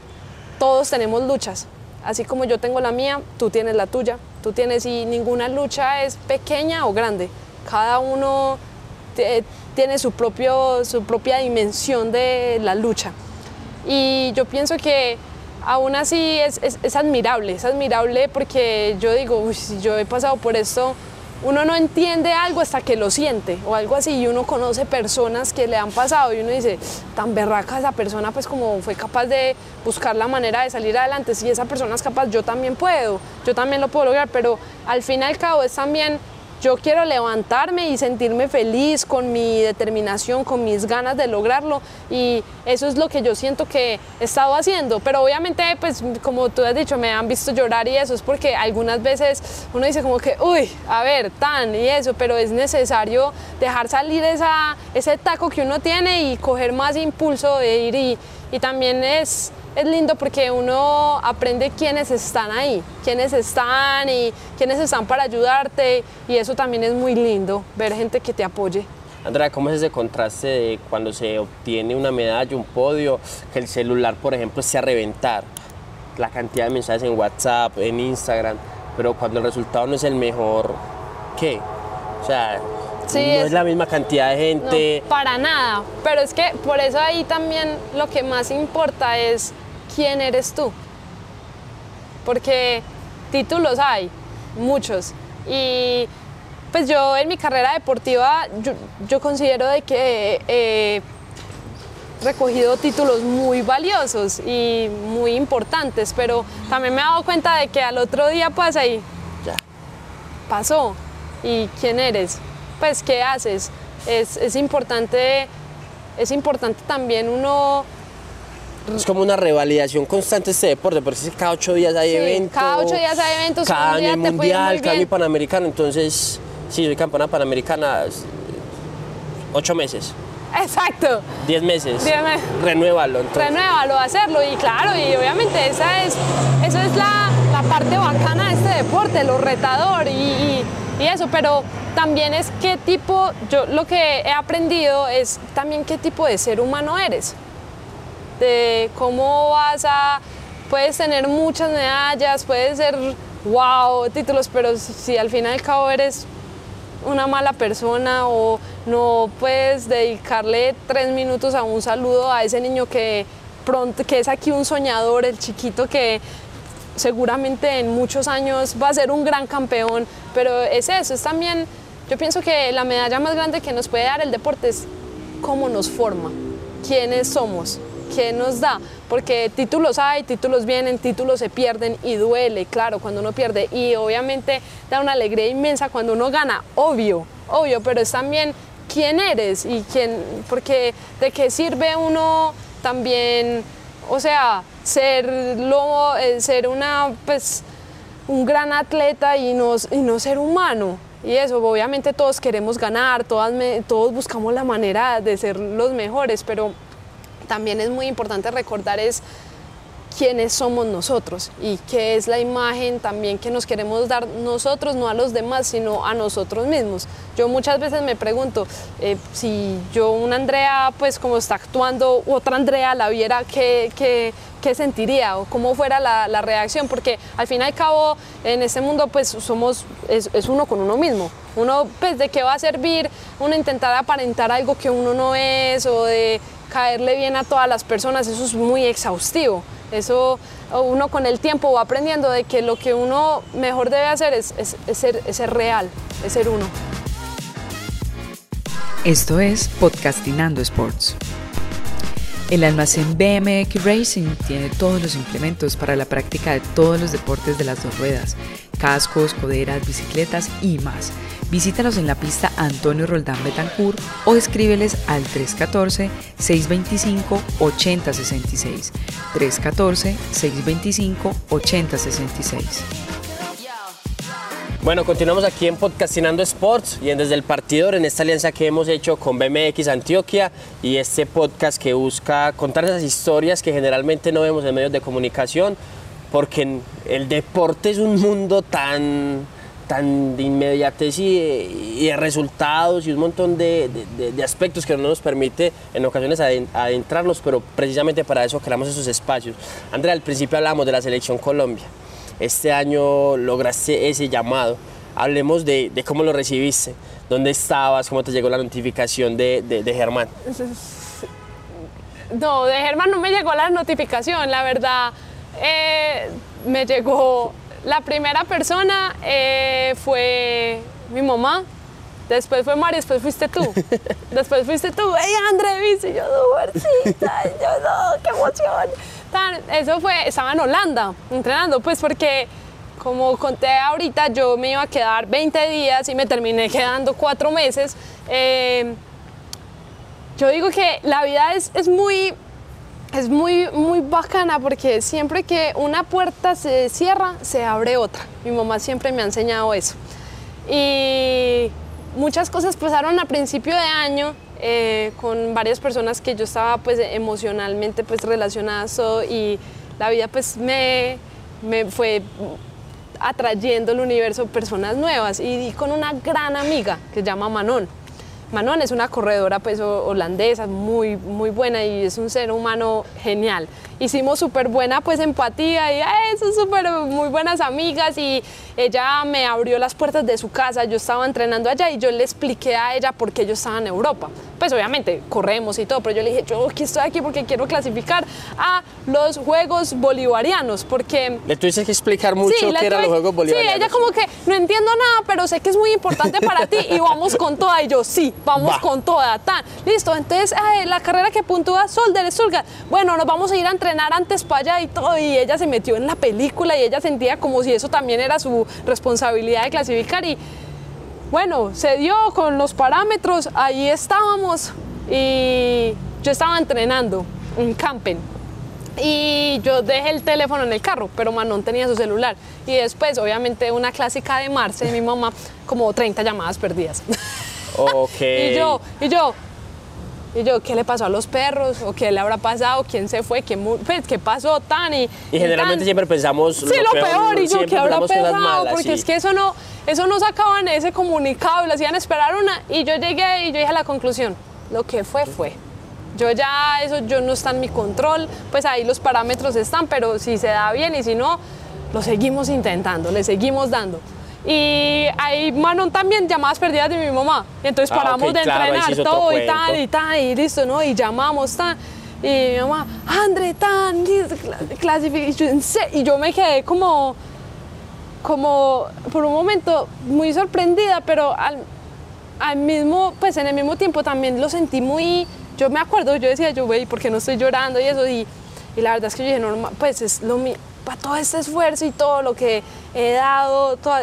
todos tenemos luchas. Así como yo tengo la mía, tú tienes la tuya, tú tienes y ninguna lucha es pequeña o grande. Cada uno tiene su, propio, su propia dimensión de la lucha. Y yo pienso que aún así es, es, admirable, es admirable porque yo digo, si yo he pasado por esto, uno no entiende algo hasta que lo siente o algo así y uno conoce personas que le han pasado y uno dice, tan berraca esa persona pues como fue capaz de buscar la manera de salir adelante, si esa persona es capaz, yo también puedo, yo también lo puedo lograr, pero al fin y al cabo es también yo quiero levantarme y sentirme feliz con mi determinación, con mis ganas de lograrlo y eso es lo que yo siento que he estado haciendo. Pero obviamente, pues como tú has dicho, me han visto llorar y eso es porque algunas veces uno dice como que, uy, a ver, tan y eso, pero es necesario dejar salir esa, ese taco que uno tiene y coger más impulso de ir y, y también es es lindo porque uno aprende quiénes están ahí, quiénes están y quiénes están para ayudarte y eso también es muy lindo, ver gente que te apoye. Andrea, ¿cómo es ese contraste de cuando se obtiene una medalla, un podio, que el celular, por ejemplo, esté a reventar? La cantidad de mensajes en WhatsApp, en Instagram, pero cuando el resultado no es el mejor, ¿qué? O sea, no es, la misma cantidad de gente. para nada, pero es que por eso ahí también lo que más importa es quién eres tú. Porque títulos hay, muchos. Y pues yo en mi carrera deportiva, yo, considero de que he recogido títulos muy valiosos y muy importantes, pero también me he dado cuenta de que al otro día pasa y ya, pasó. ¿Y quién eres? Pues, ¿qué haces? Es, es importante, es importante también uno es como una revalidación constante este deporte, porque es que cada ocho días hay eventos. Cada ocho días hay eventos. Cada año mundial, cada año panamericano. Entonces, sí, soy campeona panamericana ocho meses. Exacto. Diez meses. Diez meses. Renuévalo. Renuévalo, hacerlo. Y claro, y obviamente esa es, eso es la, la parte bacana de este deporte, lo retador y, y, y eso. Pero también es qué tipo, yo lo que he aprendido es también qué tipo de ser humano eres de cómo vas a, puedes tener muchas medallas, puedes ser wow, títulos, pero si, al final y al cabo eres una mala persona o no puedes dedicarle tres minutos a un saludo a ese niño que pronto, que es aquí un soñador, el chiquito que seguramente en muchos años va a ser un gran campeón, pero es eso, es también, yo pienso que la medalla más grande que nos puede dar el deporte es cómo nos forma, quiénes somos. ¿Qué nos da? Porque títulos hay, títulos vienen, títulos se pierden y duele, claro, cuando uno pierde. Y obviamente da una alegría inmensa cuando uno gana, obvio, obvio, pero es también quién eres y quién, porque de qué sirve uno también, o sea, ser, eh, ser una, pues, un gran atleta y no, y no ser humano. Y eso, obviamente todos queremos ganar, todas todos buscamos la manera de ser los mejores, pero también es muy importante recordar es quiénes somos nosotros y qué es la imagen también que nos queremos dar nosotros, no a los demás, sino a nosotros mismos. Yo muchas veces me pregunto eh, si yo, una Andrea, pues como está actuando, otra Andrea la viera, ¿qué, qué, qué sentiría o cómo fuera la, la, reacción? Porque al fin y al cabo en este mundo pues somos, es, es uno con uno mismo. Uno, pues, ¿de qué va a servir uno intentar aparentar algo que uno no es o de caerle bien a todas las personas, eso es muy exhaustivo. Eso uno con el tiempo va aprendiendo de que lo que uno mejor debe hacer es, ser, es ser real, es ser uno. Esto es Podcastinando Sports. El almacén BMX Racing tiene todos los implementos para la práctica de todos los deportes de las dos ruedas, cascos, coderas, bicicletas y más. Visítalos en la pista Antonio Roldán Betancourt o escríbeles al 314-625-8066. 314-625-8066. Bueno, continuamos aquí en Podcastinando Sports y en Desde el Partidor, en esta alianza que hemos hecho con BMX Antioquia y este podcast que busca contar esas historias que generalmente no vemos en medios de comunicación, porque el deporte es un mundo tan, tan de inmediatez y, de resultados y un montón de, aspectos que no nos permite en ocasiones adentrarnos, pero precisamente para eso creamos esos espacios. Andrea, al principio hablamos de la selección Colombia este año lograste ese llamado. Hablemos de, cómo lo recibiste, dónde estabas, cómo te llegó la notificación de, Germán. No, de Germán no me llegó la notificación, la verdad eh, me llegó la primera persona eh, fue mi mamá, después fue Mari, después fuiste tú. después fuiste tú, ¡Ey, André, viste! Y yo, yo, no, qué emoción eso fue, estaba en Holanda entrenando, pues porque como conté ahorita, yo me iba a quedar 20 días y me terminé quedando cuatro meses. Eh, yo digo que la vida es, es, muy, es muy, muy bacana porque siempre que una puerta se cierra, se abre otra. Mi mamá siempre me ha enseñado eso. Y muchas cosas pasaron a principio de año eh, con varias personas que yo estaba pues emocionalmente pues relacionada y la vida pues me, me fue atrayendo el universo personas nuevas y, y con una gran amiga que se llama Manon. Manon es una corredora pues holandesa muy, muy buena y es un ser humano genial. Hicimos súper buena pues empatía y son súper muy buenas amigas y ella me abrió las puertas de su casa, yo estaba entrenando allá y yo le expliqué a ella por qué yo estaba en Europa. Pues obviamente corremos y todo, pero yo le dije, yo aquí estoy aquí porque quiero clasificar a los Juegos Bolivarianos, porque... Le tuviste que explicar mucho qué eran los Juegos Bolivarianos. Sí, ella como que no entiendo nada, pero sé que es muy importante para ti y vamos con toda. Y yo, sí, vamos con toda. Tan. Listo, entonces la carrera que puntúa Solder, Sulga, bueno, nos vamos a ir a entrenar antes para allá y todo. Y ella se metió en la película y ella sentía como si eso también era su responsabilidad de clasificar. Y bueno, se dio con los parámetros, ahí estábamos y yo estaba entrenando en camping. Y yo dejé el teléfono en el carro, pero Manon tenía su celular. Y después, obviamente, una clásica de Marce, de mi mamá, como 30 llamadas perdidas. Ok. y yo, y yo, y yo, ¿qué le pasó a los perros? ¿O qué le habrá pasado? ¿Quién se fue? ¿Qué, pues, ¿qué pasó tan? Y, y generalmente siempre pensamos sí, lo, peor, y yo, ¿qué habrá pasado? Porque es que eso no, eso no sacaban ese comunicado y lo hacían esperar una. Y yo llegué y yo dije a la conclusión, lo que fue, fue. Yo ya, eso yo no está en mi control, pues ahí los parámetros están, pero si se da bien y si no, lo seguimos intentando, le seguimos dando. Y ahí Manon también llamadas perdidas de mi mamá. Y entonces ah, paramos de entrenar todo y tal y tal y listo, ¿no? Y llamamos tan. Y mi mamá, André, tan, clasificación. Y yo me quedé como, como por un momento muy sorprendida, pero al, al mismo, pues en el mismo tiempo también lo sentí muy, yo me acuerdo, yo decía, yo, güey, ¿por qué no estoy llorando y eso? Y, y la verdad es que yo dije, no, pues es lo mío para todo este esfuerzo y todo lo que he dado, todo,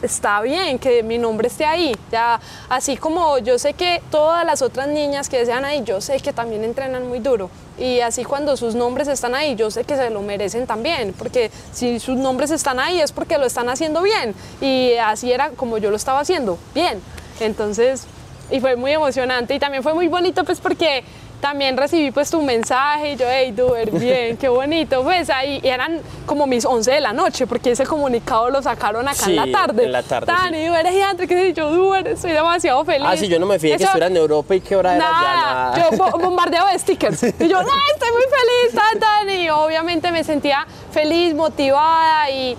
está bien que mi nombre esté ahí. Ya, así como yo sé que todas las otras niñas que desean ahí, yo sé que también entrenan muy duro. Y así cuando sus nombres están ahí, yo sé que se lo merecen también, porque si sus nombres están ahí es porque lo están haciendo bien. Y así era como yo lo estaba haciendo, bien. Entonces, y fue muy emocionante y también fue muy bonito pues porque también recibí pues tu mensaje y yo, hey, Duber, bien, qué bonito. Pues ahí eran como mis 11 de la noche, porque ese comunicado lo sacaron acá en la tarde. en la tarde, Tan, y Duber, gigante, que yo, Duber, estoy demasiado feliz. Ah, sí, yo no me fijé que estuviera en Europa y qué hora era ya. Nada. Yo bombardeaba de stickers. Y yo, no, estoy muy feliz, tan, tan. Y obviamente me sentía feliz, motivada y...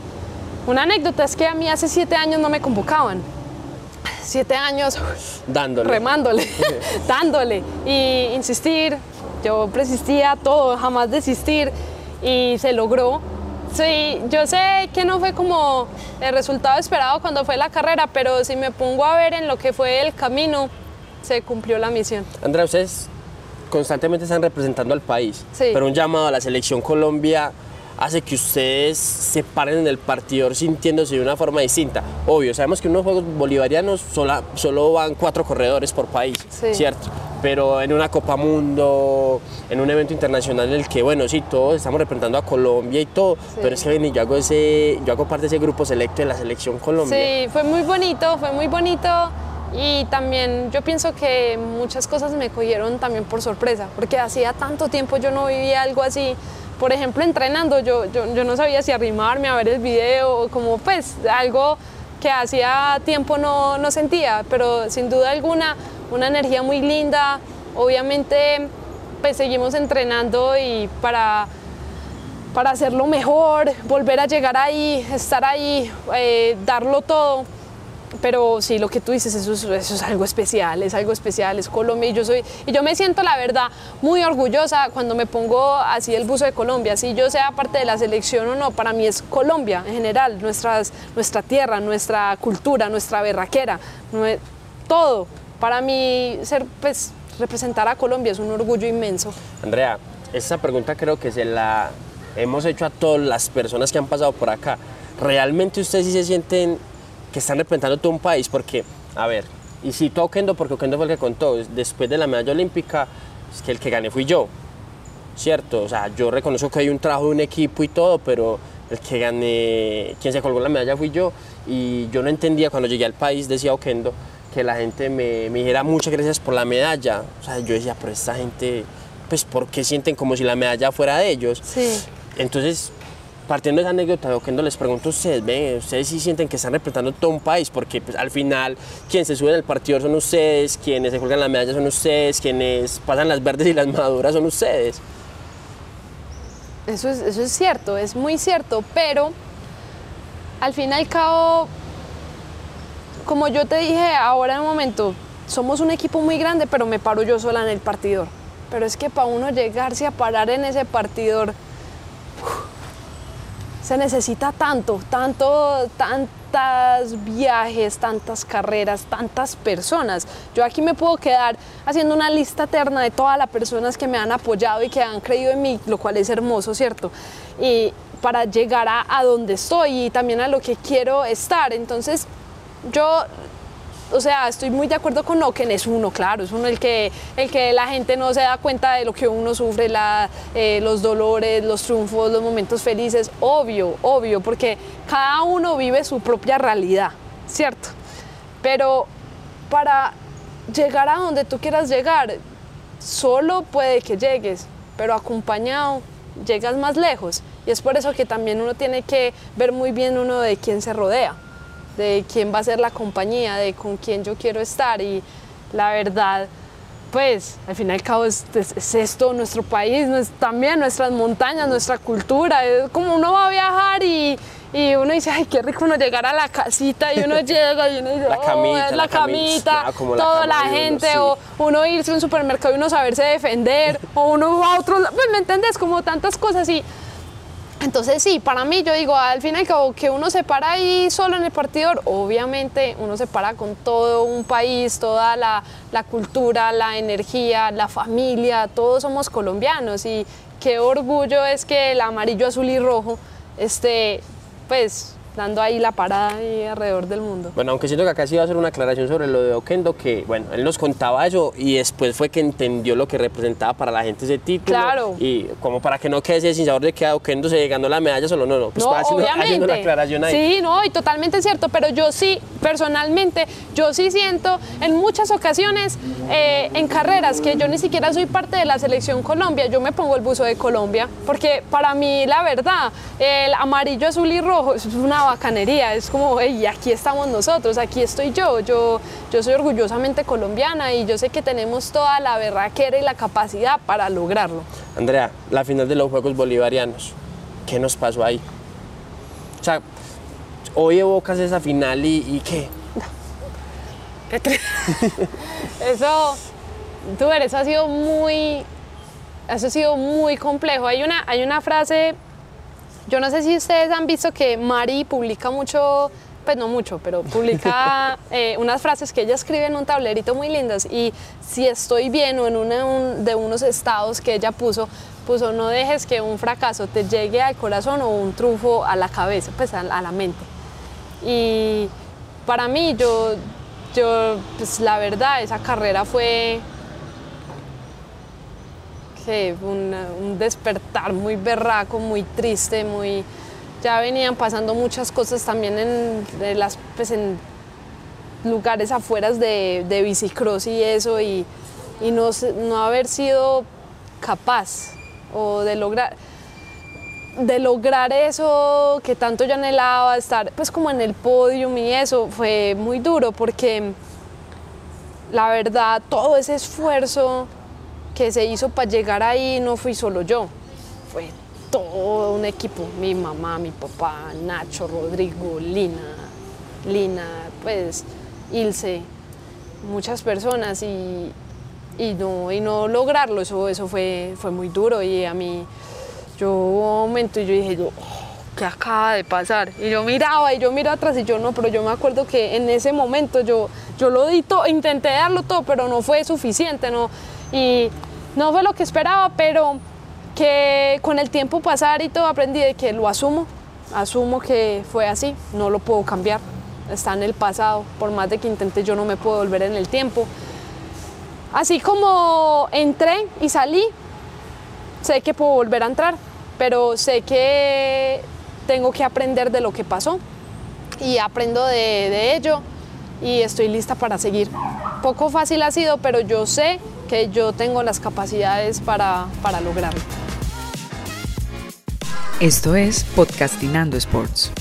Una anécdota es que a mí hace siete años no me convocaban siete años dándole. remándole, dándole y insistir. Yo persistía todo, jamás desistir y se logró. Sí, yo sé que no fue como el resultado esperado cuando fue la carrera, pero si me pongo a ver en lo que fue el camino, se cumplió la misión. Andrea, ustedes constantemente están representando al país, pero un llamado a la selección Colombia hace que ustedes se paren en el partidor sintiéndose de una forma distinta. Obvio, sabemos que en unos Juegos Bolivarianos solo, solo van cuatro corredores por país, ¿cierto? pero en una Copa Mundo, en un evento internacional en el que, bueno, sí, todos estamos representando a Colombia y todo, pero es que ven, yo hago, ese, yo hago parte de ese grupo selecto de la selección Colombia. Sí, fue muy bonito, fue muy bonito. Y también yo pienso que muchas cosas me cogieron también por sorpresa, porque hacía tanto tiempo yo no vivía algo así. Por ejemplo, entrenando, yo, yo, yo no sabía si arrimarme a ver el video o como pues algo que hacía tiempo no, no sentía, pero sin duda alguna una energía muy linda. Obviamente, pues seguimos entrenando y para, para hacerlo mejor, volver a llegar ahí, estar ahí, eh, darlo todo. Pero sí, lo que tú dices, eso es, algo especial, es algo especial, es Colombia y yo soy, y yo me siento la verdad muy orgullosa cuando me pongo así el buzo de Colombia, si yo sea parte de la selección o no, para mí es Colombia en general, nuestras, nuestra tierra, nuestra cultura, nuestra berraquera, todo. Para mí ser, pues, representar a Colombia es un orgullo inmenso. Andrea, esa pregunta creo que se la hemos hecho a todas las personas que han pasado por acá. ¿Realmente ustedes sí se sienten que están representando todo un país, porque, a ver, y si todo Okendo, porque Okendo fue el que contó, después de la medalla olímpica, es que el que gané fui yo, ¿cierto? O sea, yo reconozco que hay un trabajo de un equipo y todo, pero el que gané, quien se colgó la medalla fui yo, y yo no entendía cuando llegué al país, decía Okendo, que la gente me, me dijera muchas gracias por la medalla. O sea, yo decía, pero esta gente, pues, ¿por qué sienten como si la medalla fuera de ellos? Sí. Entonces, partiendo de esa anécdota, les pregunto a ustedes, ven, ustedes sí sienten que están representando todo un país, porque pues, al final quienes se suben al partido son ustedes, quienes se colgan la medalla son ustedes, quienes pasan las verdes y las maduras son ustedes. Eso es, eso es cierto, es muy cierto, pero al fin y al cabo, como yo te dije ahora en un momento, somos un equipo muy grande, pero me paro yo sola en el partidor. Pero es que para uno llegarse a parar en ese partidor, se necesita tanto, tanto, tantas viajes, tantas carreras, tantas personas. Yo aquí me puedo quedar haciendo una lista eterna de todas las personas que me han apoyado y que han creído en mí, lo cual es hermoso, ¿cierto? Y para llegar a, a donde estoy y también a lo que quiero estar. Entonces, yo o sea, estoy muy de acuerdo con Oken, es uno, claro, es uno el que, el que la gente no se da cuenta de lo que uno sufre, eh, los dolores, los triunfos, los momentos felices, obvio, obvio, porque cada uno vive su propia realidad, ¿cierto? Pero para llegar a donde tú quieras llegar, solo puede que llegues, pero acompañado llegas más lejos. Y es por eso que también uno tiene que ver muy bien uno de quién se rodea de quién va a ser la compañía, de con quién yo quiero estar. Y la verdad, pues al fin y al cabo es, es, esto, nuestro país, también nuestras montañas, nuestra cultura, es como uno va a viajar y, y uno dice, ay, qué rico uno llegar a la casita y uno llega y uno dice, la camita, la, la camita, camita toda la, gente, uno, o uno irse a un supermercado y uno saberse defender, o uno va a otro pues, ¿me entendés? Como tantas cosas y entonces sí, para mí yo digo, al fin que uno se para ahí solo en el partidor, obviamente uno se para con todo un país, toda la, la cultura, la energía, la familia, todos somos colombianos y qué orgullo es que el amarillo, azul y rojo esté pues dando ahí la parada ahí alrededor del mundo. Bueno, aunque siento que acá sí iba a hacer una aclaración sobre lo de Okendo, que bueno, él nos contaba eso y después fue que entendió lo que representaba para la gente ese título. Claro. Y como para que no quede sin sabor de que a Okendo se ganó la medalla solo, no, no, pues no, haciendo, haciendo, la aclaración ahí. Sí, no, y totalmente cierto, pero yo sí, personalmente, yo sí siento en muchas ocasiones eh, en carreras que yo ni siquiera soy parte de la selección Colombia, yo me pongo el buzo de Colombia, porque para mí la verdad, el amarillo, azul y rojo es una bacanería, es como, hey, aquí estamos nosotros, aquí estoy yo, yo, yo soy orgullosamente colombiana y yo sé que tenemos toda la berraquera y la capacidad para lograrlo. Andrea, la final de los Juegos Bolivarianos, ¿qué nos pasó ahí? O sea, hoy evocas esa final y, y ¿qué? eso, tú eres, eso ha sido muy, eso ha sido muy complejo. Hay una, hay una frase yo no sé si ustedes han visto que Mari publica mucho, pues no mucho, pero publica eh, unas frases que ella escribe en un tablerito muy lindas y si estoy bien o en una un, de unos estados que ella puso, puso no dejes que un fracaso te llegue al corazón o un trufo a la cabeza, pues a, a la mente. Y para mí yo, yo, pues la verdad, esa carrera fue un, despertar muy berraco, muy triste, muy... Ya venían pasando muchas cosas también en, las, pues en lugares afueras de, de bicicross y eso, y, y no, no haber sido capaz o de lograr de lograr eso que tanto yo anhelaba, estar pues como en el podium y eso, fue muy duro porque la verdad todo ese esfuerzo que se hizo para llegar ahí no fui solo yo, fue todo un equipo, mi mamá, mi papá, Nacho, Rodrigo, Lina, Lina, pues Ilse, muchas personas y, y no, y no lograrlo, eso, eso fue, fue muy duro y a mí, yo hubo un momento y yo dije, yo, "Oh, ¿qué acaba de pasar? Y yo miraba y yo miraba atrás y yo no, pero yo me acuerdo que en ese momento yo, yo lo di todo, intenté darlo todo, pero no fue suficiente, ¿no? Y no fue lo que esperaba, pero que con el tiempo pasar y todo aprendí de que lo asumo, asumo que fue así, no lo puedo cambiar, está en el pasado, por más de que intente yo no me puedo volver en el tiempo. Así como entré y salí, sé que puedo volver a entrar, pero sé que tengo que aprender de lo que pasó y aprendo de, de ello y estoy lista para seguir. Poco fácil ha sido, pero yo sé que yo tengo las capacidades para, para lograrlo. Esto es Podcastinando Sports.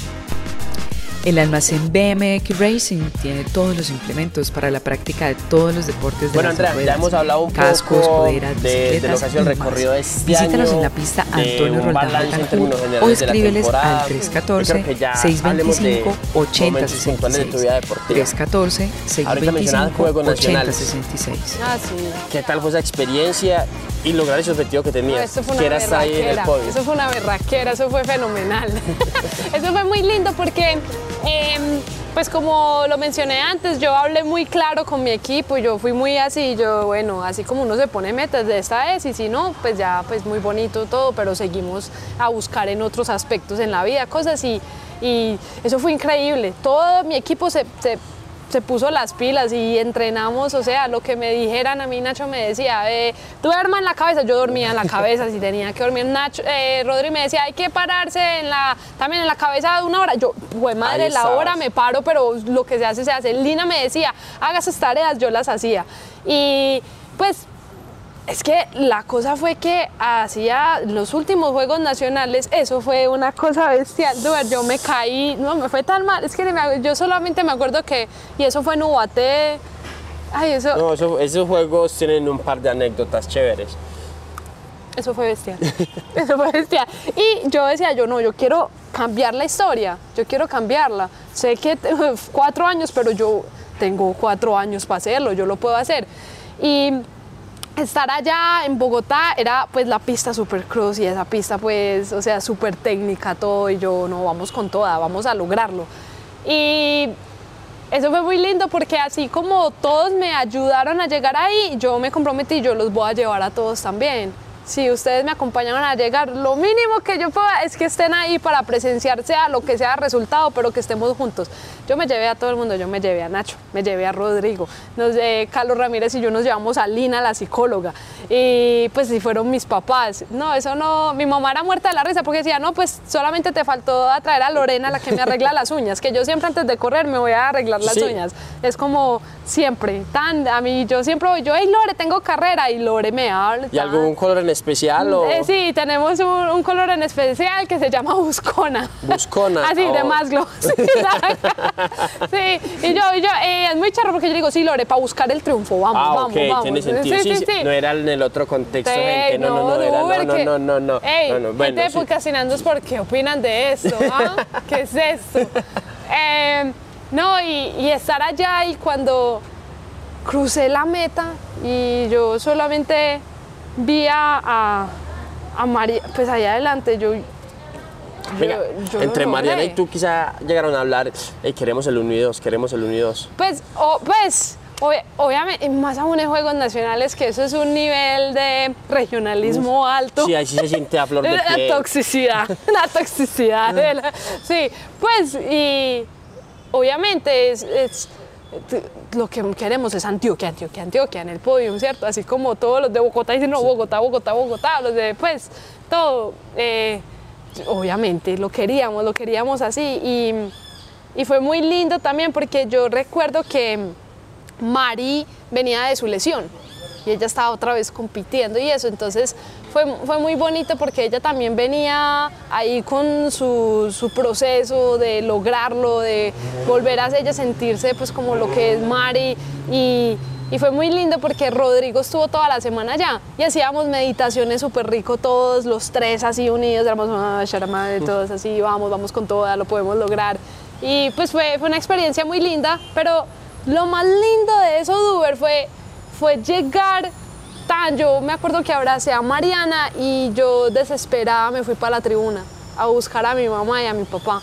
El almacén BMX Racing tiene todos los implementos para la práctica de todos los deportes de Bueno, las Andrea, ya hemos hablado un cascos, poco coderas, de- de lo que ha sido el recorrido de este Visítalos año, en la pista Antonio Roldán términos o escríbeles al Yo 314 creo que ya hablemos de 625 80 momentos puntuales de tu vida 66 deportiva. 314 Ahorita mencionabas 625 Juegos 80 Nacionales. 66 Ah, sí. ¿Qué tal fue esa experiencia y lograr ese objetivo que No, tenías? esto fue que una era estar ahí en el podio. Eso fue una berraquera, eso fue fenomenal. eso fue muy lindo porque, em, pues como lo mencioné antes, yo hablé muy claro con mi equipo, yo fui muy así, yo, bueno, así como uno se pone metas de esta es y si no, pues ya, pues muy bonito todo, pero seguimos a buscar en otros aspectos en la vida cosas y, y eso fue increíble. Todo mi equipo se se puso las pilas y entrenamos, o sea, lo que me dijeran a mí Nacho me decía, eh, duerma en la cabeza, yo dormía en la cabeza si tenía que dormir. Nacho, eh, Rodri me decía, hay que pararse en la, también en la cabeza de una hora. Yo, pues madre, Ahí la hora me paro, pero lo que se hace, se hace. Lina me decía, haga sus tareas, yo las hacía. Y pues es que la cosa fue que hacía los últimos Juegos Nacionales, eso fue una cosa bestial. Dude, Yo me caí, no, me fue tan mal. Es que me- yo solamente me acuerdo que, y eso fue en Ubaté. Ay, eso, No, eso- esos juegos tienen un par de anécdotas chéveres. eso fue bestial. eso fue bestial. Y yo decía, yo no, yo quiero cambiar la historia, yo quiero cambiarla. Sé que cuatro años, pero yo tengo cuatro años para hacerlo, yo lo puedo hacer. Y estar allá en Bogotá era pues la pista Supercross y esa pista pues, o sea, súper técnica todo y yo no, vamos con toda, vamos a lograrlo. Y eso fue muy lindo porque así como todos me ayudaron a llegar ahí, yo me comprometí, yo los voy a llevar a todos también. Si ustedes me acompañaron a llegar, lo mínimo que yo pueda es que estén ahí para presenciar sea lo que sea el resultado, pero que estemos juntos. Yo me llevé a todo el mundo, yo me llevé a Nacho, me llevé a Rodrigo, nos, eh, Carlos Ramírez y yo nos llevamos a Lina, la psicóloga, y pues si fueron mis papás. No, eso no, mi mamá era muerta de la risa porque decía, no, pues solamente te faltó atraer a Lorena, la que me arregla las uñas, que yo siempre antes de correr me voy a arreglar las Sí. uñas. Es como siempre, tan, a mí yo siempre voy, yo, hey Lore, tengo carrera, y Lore me habla. ¿Y algún color en especial o Eh, sí, tenemos un, un color en especial que se llama Buscona. Buscona? Así, de Oh. más glow. Sí, y yo, y yo eh, es muy charro porque yo digo, sí, Lore, para buscar el triunfo, vamos, Ah, vamos, vamos. tiene sentido. Sí, sí, No era en el otro contexto, gente. No, no, no, era, no, Duber, no, que- no, no, no. Ey, no, no. Bueno, gente de sí. Es porque opinan de esto, ¿ah? ¿Qué es esto? Eh, no, y, y estar allá y cuando crucé la meta y yo solamente vi a, a, María, pues allá adelante, yo... Venga, entre Mariana y tú quizá llegaron a hablar, "Ey, queremos el 1 y 2, queremos el 1 y 2. Pues, o- pues, obvi- obviamente, más aún en Juegos Nacionales, que eso es un nivel de regionalismo alto. Sí, ahí sí se siente a flor de La toxicidad, la toxicidad. la- sí, pues, y obviamente es, lo que queremos es Antioquia, Antioquia, Antioquia en el podio, ¿cierto? Así como todos los de Bogotá dicen, no, Bogotá, Bogotá, Bogotá, los de, pues, todo. eh, obviamente, lo queríamos, lo queríamos así. Y, y fue muy lindo también porque yo recuerdo que Mari venía de su lesión y ella estaba otra vez compitiendo y eso, entonces fue, fue muy bonito porque ella también venía ahí con su, su proceso de lograrlo, de volver a ella sentirse pues como lo que es Mari. Y, y fue muy lindo porque Rodrigo estuvo toda la semana allá y hacíamos meditaciones súper rico todos los tres así unidos, éramos ah, Sharama, de todos así, vamos, vamos con toda, lo podemos lograr. Y pues fue, fue una experiencia muy linda, pero lo más lindo de eso, Duber, fue, fue llegar tan, yo me acuerdo que abracé a Mariana y yo desesperada me fui para la tribuna a buscar a mi mamá y a mi papá.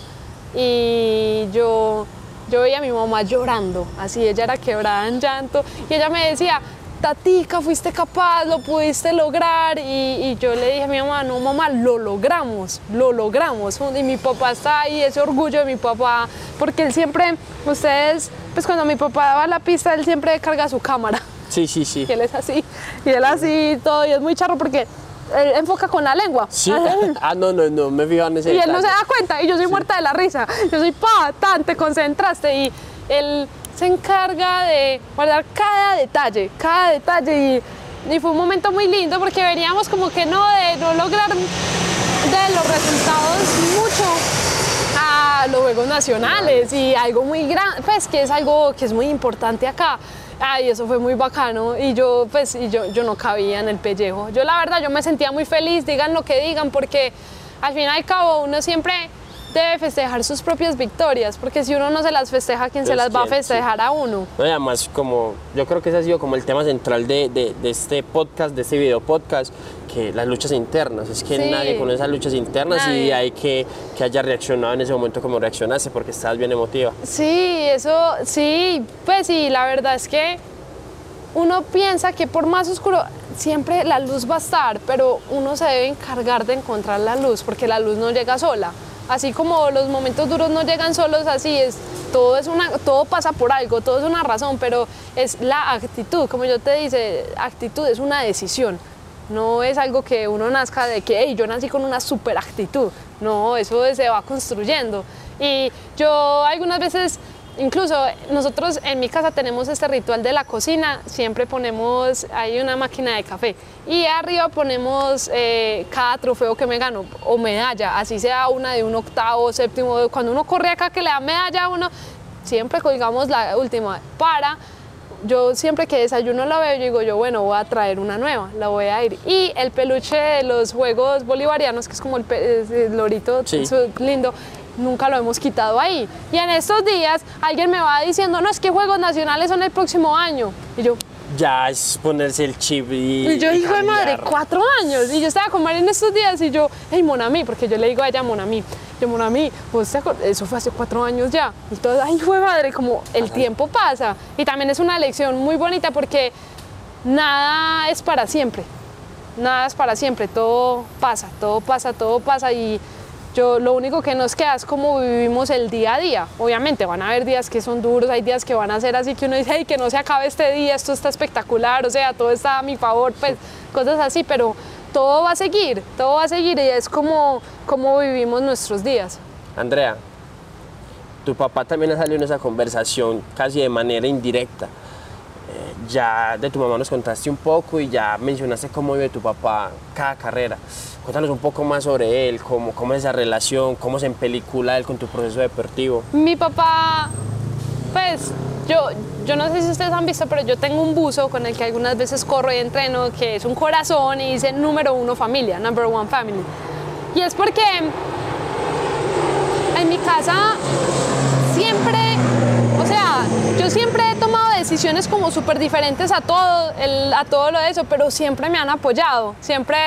Y yo, yo veía a mi mamá llorando, así ella era quebrada en llanto y ella me decía, Tatica, fuiste capaz, lo pudiste lograr. Y, y yo le dije a mi mamá, no mamá, lo logramos, lo logramos. Y mi papá está ahí, ese orgullo de mi papá, porque él siempre, ustedes, pues cuando mi papá daba la pista, él siempre carga su cámara. Sí, sí, sí. Y él es así, y él así, todo, y es muy charro porque él enfoca con la lengua. Sí. Ah, no, no, no, me fijo en ese Y él no se da cuenta, y yo soy muerta de la risa. Yo soy pa, tan, te concentraste. Y él se encarga de guardar cada detalle, cada detalle. Y, y fue un momento muy lindo porque veníamos como que no de no lograr de los resultados mucho a los Juegos Nacionales y algo muy grande, pues que es algo que es muy importante acá. Ay, eso fue muy bacano y yo pues y yo, yo no cabía en el pellejo. Yo la verdad yo me sentía muy feliz, digan lo que digan, porque al fin y al cabo uno siempre debe festejar sus propias victorias, porque si uno no se las festeja, ¿quién se Es las va a sí. festejar a uno? No, y además, como yo creo que ese ha sido como el tema central de, de- de este podcast, de este video podcast, que las luchas internas. Es que Sí. nadie conoce esas luchas internas y hay que, que haya reaccionado en ese momento como reaccionaste porque estabas bien emotiva. Sí, eso, sí, pues sí, la verdad es que uno piensa que por más oscuro siempre la luz va a estar, pero uno se debe encargar de encontrar la luz, porque la luz no llega sola. Así como los momentos duros no llegan solos, así es. Todo, es una, todo pasa por algo, todo es una razón, pero es la actitud. Como yo te dice, actitud es una decisión. No es algo que uno nazca de que "Ey, yo nací con una super actitud. No, eso se va construyendo. Y yo algunas veces, incluso nosotros en mi casa tenemos este ritual de la cocina, siempre ponemos, hay una máquina de café y arriba ponemos eh, cada trofeo que me gano o medalla, así sea una de un octavo, séptimo, cuando uno corre acá que le da medalla a uno, siempre colgamos la última para yo siempre que desayuno la veo, yo digo yo, bueno, voy a traer una nueva, la voy a ir. Y el peluche de los Juegos Bolivarianos, que es como el, el lorito Sí. lindo, nunca lo hemos quitado ahí. Y en estos días alguien me va diciendo, no, es que Juegos Nacionales son el próximo año. Y yo, Ya es ponerse el chip y. y yo digo, de madre, cuatro años. Y yo estaba con Mari en estos días y yo, hey, Monami, porque yo le digo a ella Monami. Yo, Monami, ¿vos te eso fue hace cuatro años ya. Y todo, ay, fue madre, como el tiempo pasa. Y también es una lección muy bonita porque nada es para siempre. Nada es para siempre. Todo pasa, todo pasa, todo pasa. Y yo lo único que nos queda es cómo vivimos el día a día. Obviamente van a haber días que son duros, hay días que van a ser así que uno dice, hey, que no se acabe este día, esto está espectacular, o sea, todo está a mi favor, pues cosas así, pero todo va a seguir, todo va a seguir y es como, como vivimos nuestros días. Andrea, tu papá también ha salido en esa conversación casi de manera indirecta. Ya de tu mamá nos contaste un poco y ya mencionaste cómo vive tu papá cada carrera. Cuéntanos un poco más sobre él, cómo, cómo es esa relación, cómo se empelicula él con tu proceso deportivo. Mi papá, pues yo, yo no sé si ustedes han visto, pero yo tengo un buzo con el que algunas veces corro y entreno, que es un corazón y dice número uno familia, number one family. Y es porque en mi casa siempre, yo siempre he tomado decisiones como súper diferentes a todo, el- a todo lo de eso, pero siempre me han apoyado. Siempre,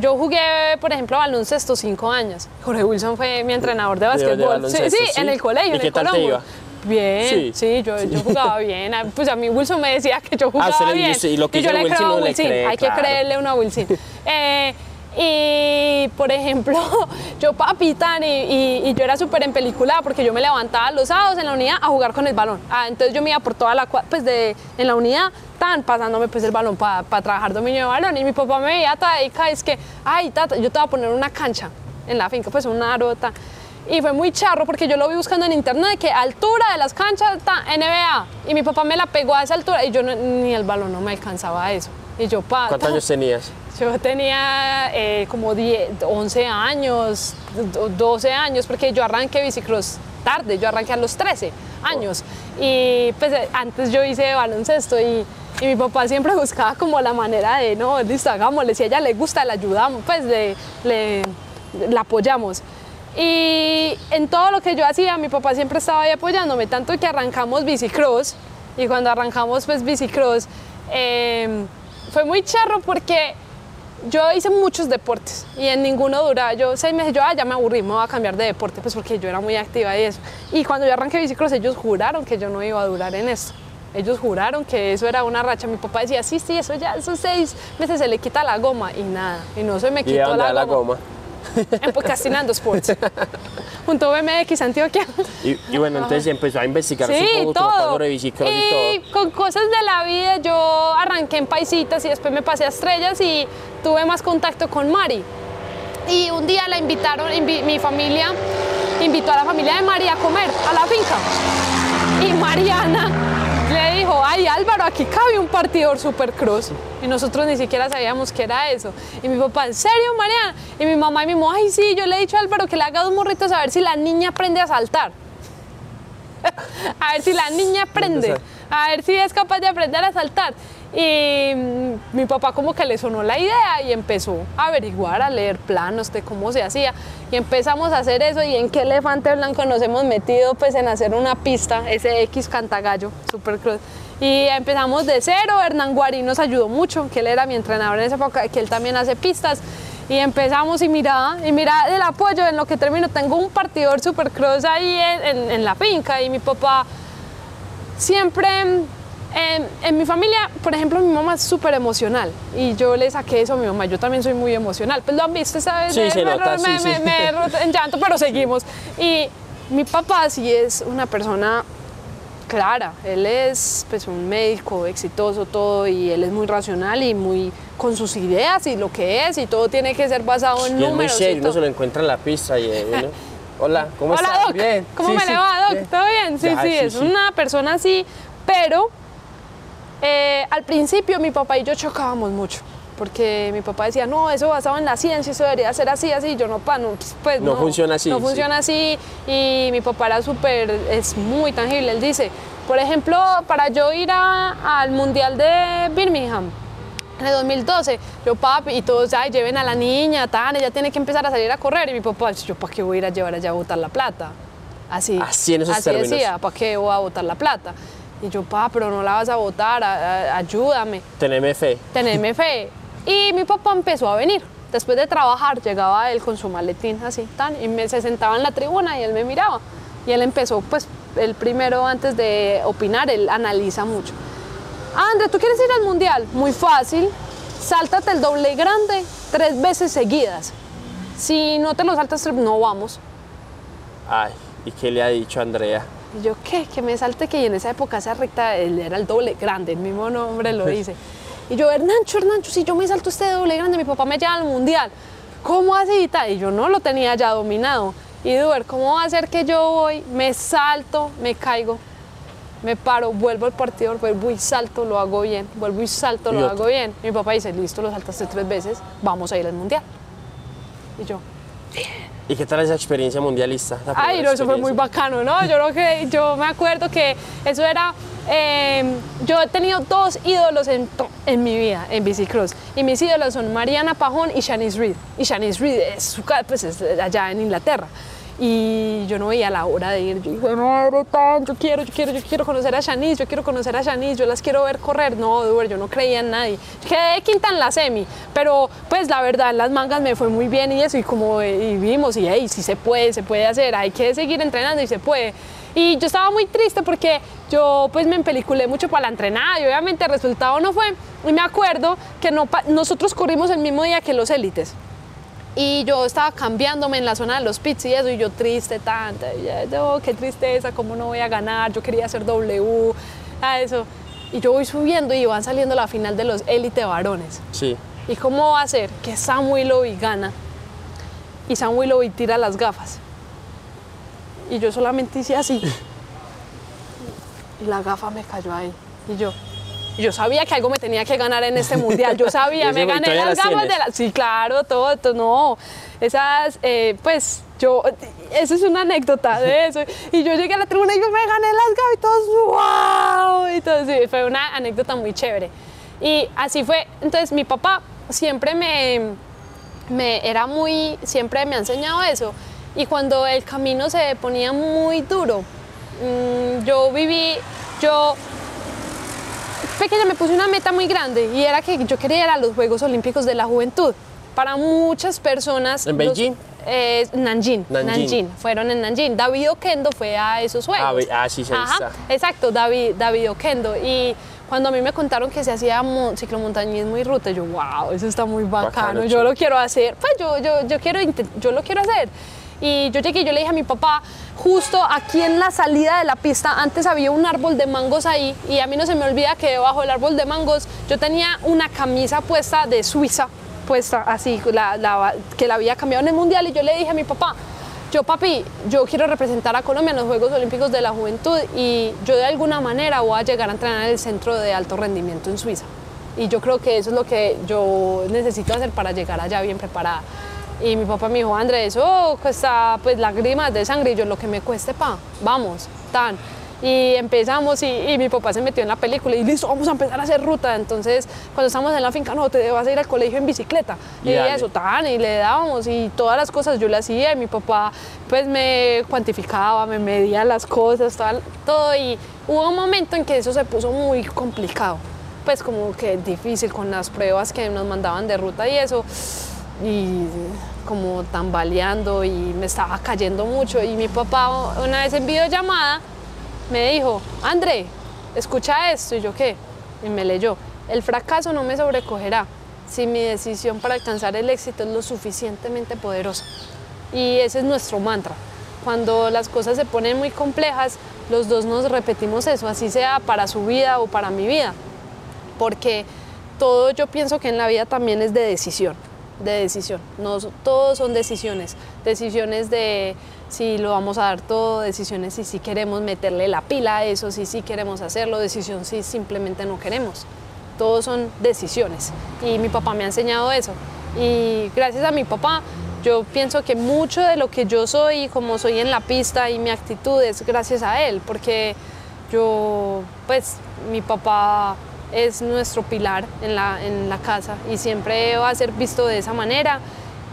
yo jugué, por ejemplo, baloncesto cinco años. Jorge Wilson fue mi entrenador de básquetbol. sí, sí, sí. en el colegio, ¿Y en qué el tal te Colombo. iba? Bien, Sí. sí, yo, yo jugaba bien. Ah, Pues a mí Wilson me decía que yo jugaba usted le- bien. y usted- y lo que yo dice le Wilson creo a no le Wilson, cree, hay que creerle a una Wilson. Eh, Y, por ejemplo, yo papitan y, y, y yo era súper en película porque yo me levantaba los sábados en la unidad a jugar con el balón. Ah, entonces yo me iba por toda la pues de, en la unidad, tan pasándome pues el balón para trabajar dominio de balón. Y mi papá me veía toda dedicada, es que, ay, tata, yo te voy a poner una cancha en la finca, pues una arota. Y fue muy charro porque yo lo vi buscando en internet que altura de las canchas está NBA. Y mi papá me la pegó a esa altura y yo no- ni el balón no me alcanzaba a eso. Y yo, pa, ¿Cuántos ta- años tenías? yo tenía eh, como 10, 11 años, do- 12 años, porque yo arranqué bicicross tarde, yo arranqué a los 13 años. Y pues eh, antes yo hice baloncesto y, y mi papá siempre buscaba como la manera de, no, listo, hagámosle, si a ella le gusta, le ayudamos, pues le, le- la apoyamos. Y en todo lo que yo hacía, mi papá siempre estaba ahí apoyándome, tanto que arrancamos bicicross. Y cuando arrancamos pues bicicross, eh, fue muy charro porque yo hice muchos deportes y en ninguno duraba. Yo seis meses, yo ah, ya me aburrí, me voy a cambiar de deporte, pues porque yo era muy activa y eso. Y cuando yo arranqué bicicross, ellos juraron que yo no iba a durar en esto. Ellos juraron que eso era una racha. Mi papá decía, sí, sí, eso ya, esos seis meses se le quita la goma y nada. Y no se me ¿Y quitó dónde la goma. En Podcastinando Sports. Junto a BMX Antioquia. Y, y bueno, entonces empezó a investigar Sí, papá todo. bicicross y, y todo. con cosas de la vida, yo arranqué en paisitas y después me pasé a estrellas y tuve más contacto con Mari. Y un día la invitaron, invi- mi familia invitó a la familia de Mari a comer a la finca. Y Mariana dijo, ay Álvaro, aquí cabe un partidor supercross. Y nosotros ni siquiera sabíamos qué era eso. Y mi papá, ¿en serio, Mariana? Y mi mamá y mi mamá, ay sí, yo le he dicho a Álvaro que le haga dos morritos a ver si la niña aprende a saltar. a ver si la niña aprende, a ver si es capaz de aprender a saltar. Y mm, mi papá como que le sonó la idea y empezó a averiguar, a leer planos de cómo se hacía. Y empezamos a hacer eso y en qué elefante blanco nos hemos metido pues en hacer una pista, ese X Cantagallo, Supercross. Y empezamos de cero, Hernán Guarín nos ayudó mucho, que él era mi entrenador en esa época, que él también hace pistas. Y empezamos y mira, y mira el apoyo en lo que termino. Tengo un partidor supercross ahí en, en- en la finca y mi papá siempre, en, en mi familia, por ejemplo, mi mamá es súper emocional y yo le saqué eso a mi mamá. Yo también soy muy emocional. Pues lo han visto, ¿sabes? Sí, me, se nota, me- sí, me- sí. me he roto en llanto, pero seguimos. Y mi papá sí es una persona clara. Él es pues un médico exitoso todo y él es muy racional y muy con sus ideas y lo que es y todo tiene que ser basado en Y es muy números. y serio, uno se lo encuentra en la pista y eh, hola, ¿cómo Hola, estás? Doc. Bien. ¿Cómo Sí, me sí, le va, Doc? bien. ¿Todo bien? Sí, Ya, sí, es una persona así, pero eh, al principio mi papá y yo chocábamos mucho. Porque mi papá decía, no, eso basado en la ciencia, eso debería ser así, así. Yo no, pa, no, pues No funciona así, No sí. funciona así. Y mi papá era súper, es muy tangible. Él dice, por ejemplo, para yo ir a- al Mundial de Birmingham, en el 2012, yo papi y todos, ay, lleven a la niña, tan, ella tiene que empezar a salir a correr. Y mi papá, yo, ¿para qué voy a ir a llevar allá a botar la plata? Así, Así en esos términos. decía, ¿para qué voy a botar la plata? Y yo, pa, pero no la vas a a- ayúdame, Teneme fe. teneme fe. Y mi papá empezó a venir. Después de trabajar, llegaba él con su maletín así, tan, y me, se sentaba en la tribuna y él me miraba. Y él empezó, pues, el primero antes de opinar, él analiza mucho. André, ¿tú quieres ir al mundial? Muy fácil. Sáltate el doble grande tres veces seguidas. Si no te lo saltas, no vamos. Ay, ¿y qué le ha dicho Andrea? Y yo, ¿qué? Que me salte que en esa época esa recta era el doble grande, el mismo nombre lo dice. Y yo, Hernancho, Hernancho, si yo me salto este doble grande, mi papá me lleva al mundial. ¿Cómo así y? Y yo no lo tenía ya dominado. Y Duber, ¿cómo va a ser que yo voy, me salto, me caigo, me paro, vuelvo al partidor, vuelvo y salto, lo hago bien, vuelvo y salto, Y lo hago bien? Mi papá dice, listo, lo saltaste tres veces, vamos a ir al mundial. Y yo, ¿Y qué tal esa experiencia mundialista? Ay, no, eso fue muy bacano, ¿no? Yo creo que yo me acuerdo que eso era. eh, yo he tenido dos ídolos en, en mi vida en bicicross y mis ídolos son Mariana Pajón y Shanice Reed. Y Shanice Reed es, pues, es allá en Inglaterra. Y yo no veía la hora de ir. Yo dije, madre tan, yo quiero, yo quiero, yo quiero conocer a Shanice, yo quiero conocer a Shanice, yo las quiero ver correr. No, Duber, yo no creía en nadie. Quedé quinta en la semi, pero pues la verdad en las mangas me fue muy bien y eso. Y como eh, y vimos, y hey, si se puede, se puede hacer, hay que seguir entrenando y se puede. Y yo estaba muy triste porque yo pues me empeliculé mucho para la entrenada y obviamente el resultado no fue. Y me acuerdo que no, nosotros corrimos el mismo día que los élites. Y yo estaba cambiándome en la zona de los pits y eso, y yo triste, tanta, y ya, no, qué tristeza, cómo no voy a ganar, yo quería hacer W, a eso. Y yo voy subiendo y van saliendo la final de los élite varones. Sí. ¿Y cómo va a ser? Que Sam Willoughby gana y Sam Willoughby tira las gafas. Y yo solamente hice así. Y la gafa me cayó ahí. Y yo, yo sabía que algo me tenía que ganar en este mundial. Yo sabía, ¿Y me gané las gafas de la. Sí, claro, todo, todo, no. Esas, eh, pues, yo, eso es una anécdota de eso. Y yo llegué a la tribuna y yo me gané las gafas y todos, wow. Y todo, sí, fue una anécdota muy chévere. Y así fue. Entonces, mi papá siempre me, me era muy, siempre me ha enseñado eso. Y cuando el camino se ponía muy duro, mm, yo viví, yo pequeña me puse una meta muy grande y era que yo quería ir a los Juegos Olímpicos de la Juventud. Para muchas personas... ¿En Beijing? eh, Nanjing, Nanjing. Nanjing, fueron en Nanjing. David Oquendo fue a esos juegos. Ah, ah, sí, sí, Ajá, está. exacto, David, David Oquendo. Y cuando a mí me contaron que se hacía mo- ciclomontañismo y ruta, yo, wow, eso está muy bacano, Bacano, yo lo quiero hacer. Pues yo, yo, yo, quiero, yo lo quiero hacer. Y yo llegué y yo le dije a mi papá, justo aquí en la salida de la pista, antes había un árbol de mangos ahí y a mí no se me olvida que debajo del árbol de mangos yo tenía una camisa puesta de Suiza, puesta así, que la había cambiado en el mundial y yo le dije a mi papá, yo papi, yo quiero representar a Colombia en los Juegos Olímpicos de la Juventud y yo de alguna manera voy a llegar a entrenar en el centro de alto rendimiento en Suiza. Y yo creo que eso es lo que yo necesito hacer para llegar allá bien preparada. Y mi papá me dijo, Andrés, eso cuesta pues lágrimas de sangre y yo lo que me cueste, pa, vamos, tan. Y empezamos y, y mi papá se metió en la película y listo, vamos a empezar a hacer ruta. Entonces, cuando estamos en la finca, no, te vas a ir al colegio en bicicleta. Y eso, tan, y le dábamos y todas las cosas yo le hacía y mi papá pues me cuantificaba, me medía las cosas, tal, todo. Y hubo un momento en que eso se puso muy complicado. Pues como que difícil con las pruebas que nos mandaban de ruta y eso y como tambaleando y me estaba cayendo mucho. Y mi papá una vez en videollamada me dijo, André, escucha esto. Y yo, ¿qué? Y me leyó, el fracaso no me sobrecogerá si mi decisión para alcanzar el éxito es lo suficientemente poderosa. Y ese es nuestro mantra. Cuando las cosas se ponen muy complejas, los dos nos repetimos eso, así sea para su vida o para mi vida porque todo yo pienso que en la vida también es de decisión, de decisión. No, todos son decisiones, decisiones de si lo vamos a dar todo, decisiones si sí queremos meterle la pila a eso, si sí queremos hacerlo, decisión si simplemente no queremos. Todos son decisiones y mi papá me ha enseñado eso. Y gracias a mi papá, yo pienso que mucho de lo que yo soy, como soy en la pista y mi actitud es gracias a él, porque yo, pues, mi papá es nuestro pilar en la, en la casa y siempre va a ser visto de esa manera.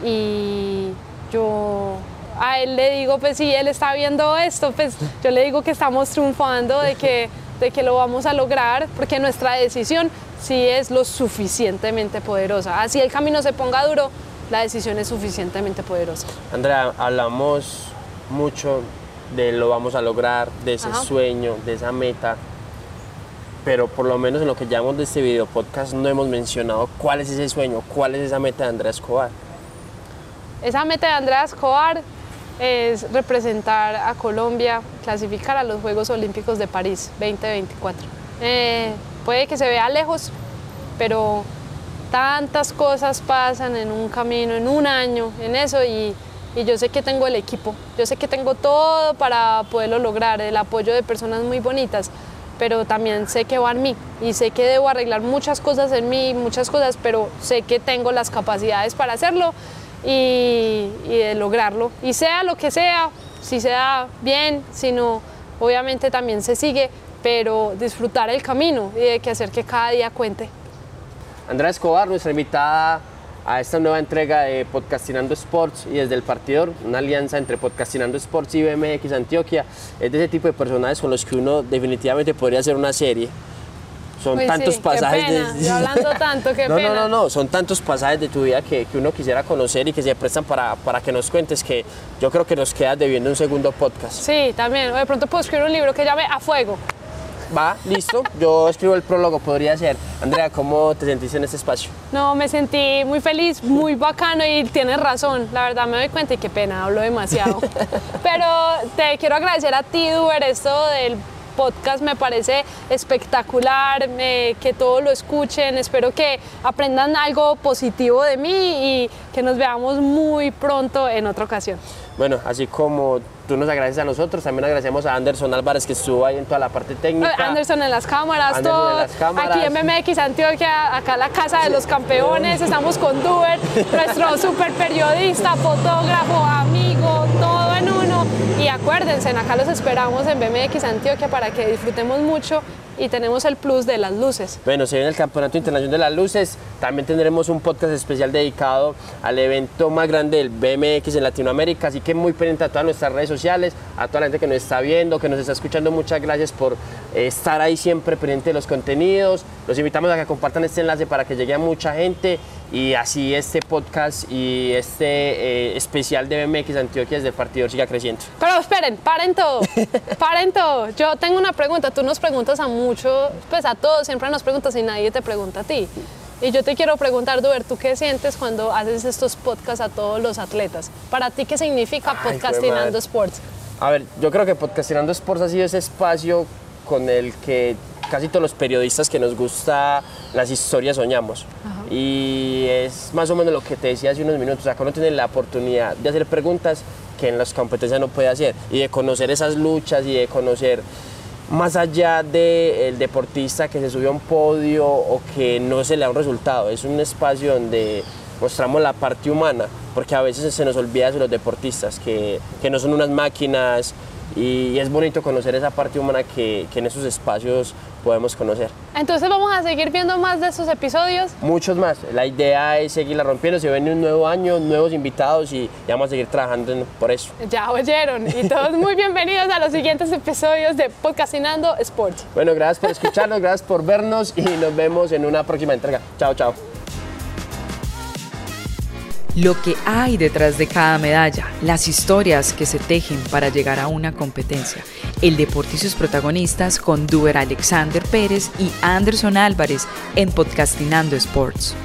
Y yo a él le digo, pues si él está viendo esto, pues yo le digo que estamos triunfando, de que, de que lo vamos a lograr, porque nuestra decisión sí es lo suficientemente poderosa. Así el camino se ponga duro, la decisión es suficientemente poderosa. Andrea, hablamos mucho de lo vamos a lograr, de ese Ajá. sueño, de esa meta, pero por lo menos en lo que llamamos de este video podcast no hemos mencionado cuál es ese sueño, cuál es esa meta de Andrea Escobar. Esa meta de Andrea Escobar es representar a Colombia, clasificar a los Juegos Olímpicos de París 2024. Eh, puede que se vea lejos, pero tantas cosas pasan en un camino, en un año, en eso, y, y yo sé que tengo el equipo, yo sé que tengo todo para poderlo lograr, el apoyo de personas muy bonitas, pero también sé que va en mí y sé que debo arreglar muchas cosas en mí, muchas cosas, pero sé que tengo las capacidades para hacerlo y, y de lograrlo. Y sea lo que sea, si sea bien, si no, obviamente también se sigue, pero disfrutar el camino y de que hacer que cada día cuente. Andrea Escobar, nuestra invitada a esta nueva entrega de Podcastinando Sports y desde el partidor, una alianza entre Podcastinando Sports y BMX Antioquia. Es de ese tipo de personajes con los que uno definitivamente podría hacer una serie. Son sí, tantos qué pasajes pena, de... yo hablando tanto, qué no, pena. No, no, no, son tantos pasajes de tu vida que, que uno quisiera conocer y que se prestan para, para que nos cuentes que yo creo que nos quedas debiendo un segundo podcast. Sí, también. O de pronto puedo escribir un libro que llame A Fuego. Va, listo. Yo escribo el prólogo, podría ser. Andrea, ¿cómo te sentiste en este espacio? No, me sentí muy feliz, muy bacano y tienes razón. La verdad me doy cuenta y qué pena, hablo demasiado. Pero te quiero agradecer a ti, Duber, esto del podcast me parece espectacular, que todos lo escuchen, espero que aprendan algo positivo de mí y que nos veamos muy pronto en otra ocasión. Bueno, así como tú nos agradeces a nosotros, también agradecemos a Anderson Álvarez que estuvo ahí en toda la parte técnica. Anderson en las cámaras, todo. Aquí en MMX Antioquia, acá la casa de los campeones, estamos con Duber, nuestro super periodista, fotógrafo, amigo, todo en uno. Y acuérdense, acá los esperamos en BMX Antioquia para que disfrutemos mucho y tenemos el plus de las luces. Bueno, se viene el Campeonato Internacional de las Luces, también tendremos un podcast especial dedicado al evento más grande del BMX en Latinoamérica, así que muy pendiente a todas nuestras redes sociales, a toda la gente que nos está viendo, que nos está escuchando, muchas gracias por eh, estar ahí siempre pendiente de los contenidos, los invitamos a que compartan este enlace para que llegue a mucha gente y así este podcast y este eh, especial de BMX Antioquia desde el partido siga creciendo. Pero esperen, paren todo, paren todo. Yo tengo una pregunta, tú nos preguntas a mucho, pues a todos, siempre nos preguntas y nadie te pregunta a ti. Y yo te quiero preguntar, Duber, ¿tú qué sientes cuando haces estos podcasts a todos los atletas? ¿Para ti qué significa Podcastinando Sports? A ver, yo creo que Podcastinando Sports ha sido ese espacio con el que casi todos los periodistas que nos gusta las historias soñamos. Y es más o menos lo que te decía hace unos minutos, o sea, cuando tienes la oportunidad de hacer preguntas que en las competencias no puede hacer y de conocer esas luchas y de conocer más allá del deportista que se subió a un podio o que no se le da un resultado, es un espacio donde mostramos la parte humana, porque a veces se nos olvida de los deportistas, que, que no son unas máquinas, y es bonito conocer esa parte humana que, en esos espacios podemos conocer. Entonces vamos a seguir viendo más de esos episodios. Muchos más. La idea es seguirla rompiendo. Se viene un nuevo año, nuevos invitados y, vamos a seguir trabajando por eso. Ya oyeron. Y todos muy bienvenidos a los siguientes episodios de Podcastinando Sports. Bueno, gracias por escucharnos, gracias por vernos y nos vemos en una próxima entrega. Chao, chao lo que hay detrás de cada medalla, las historias que se tejen para llegar a una competencia, el deporte y sus protagonistas con Duber Alexander Pérez y Anderson Álvarez en Podcastinando Sports.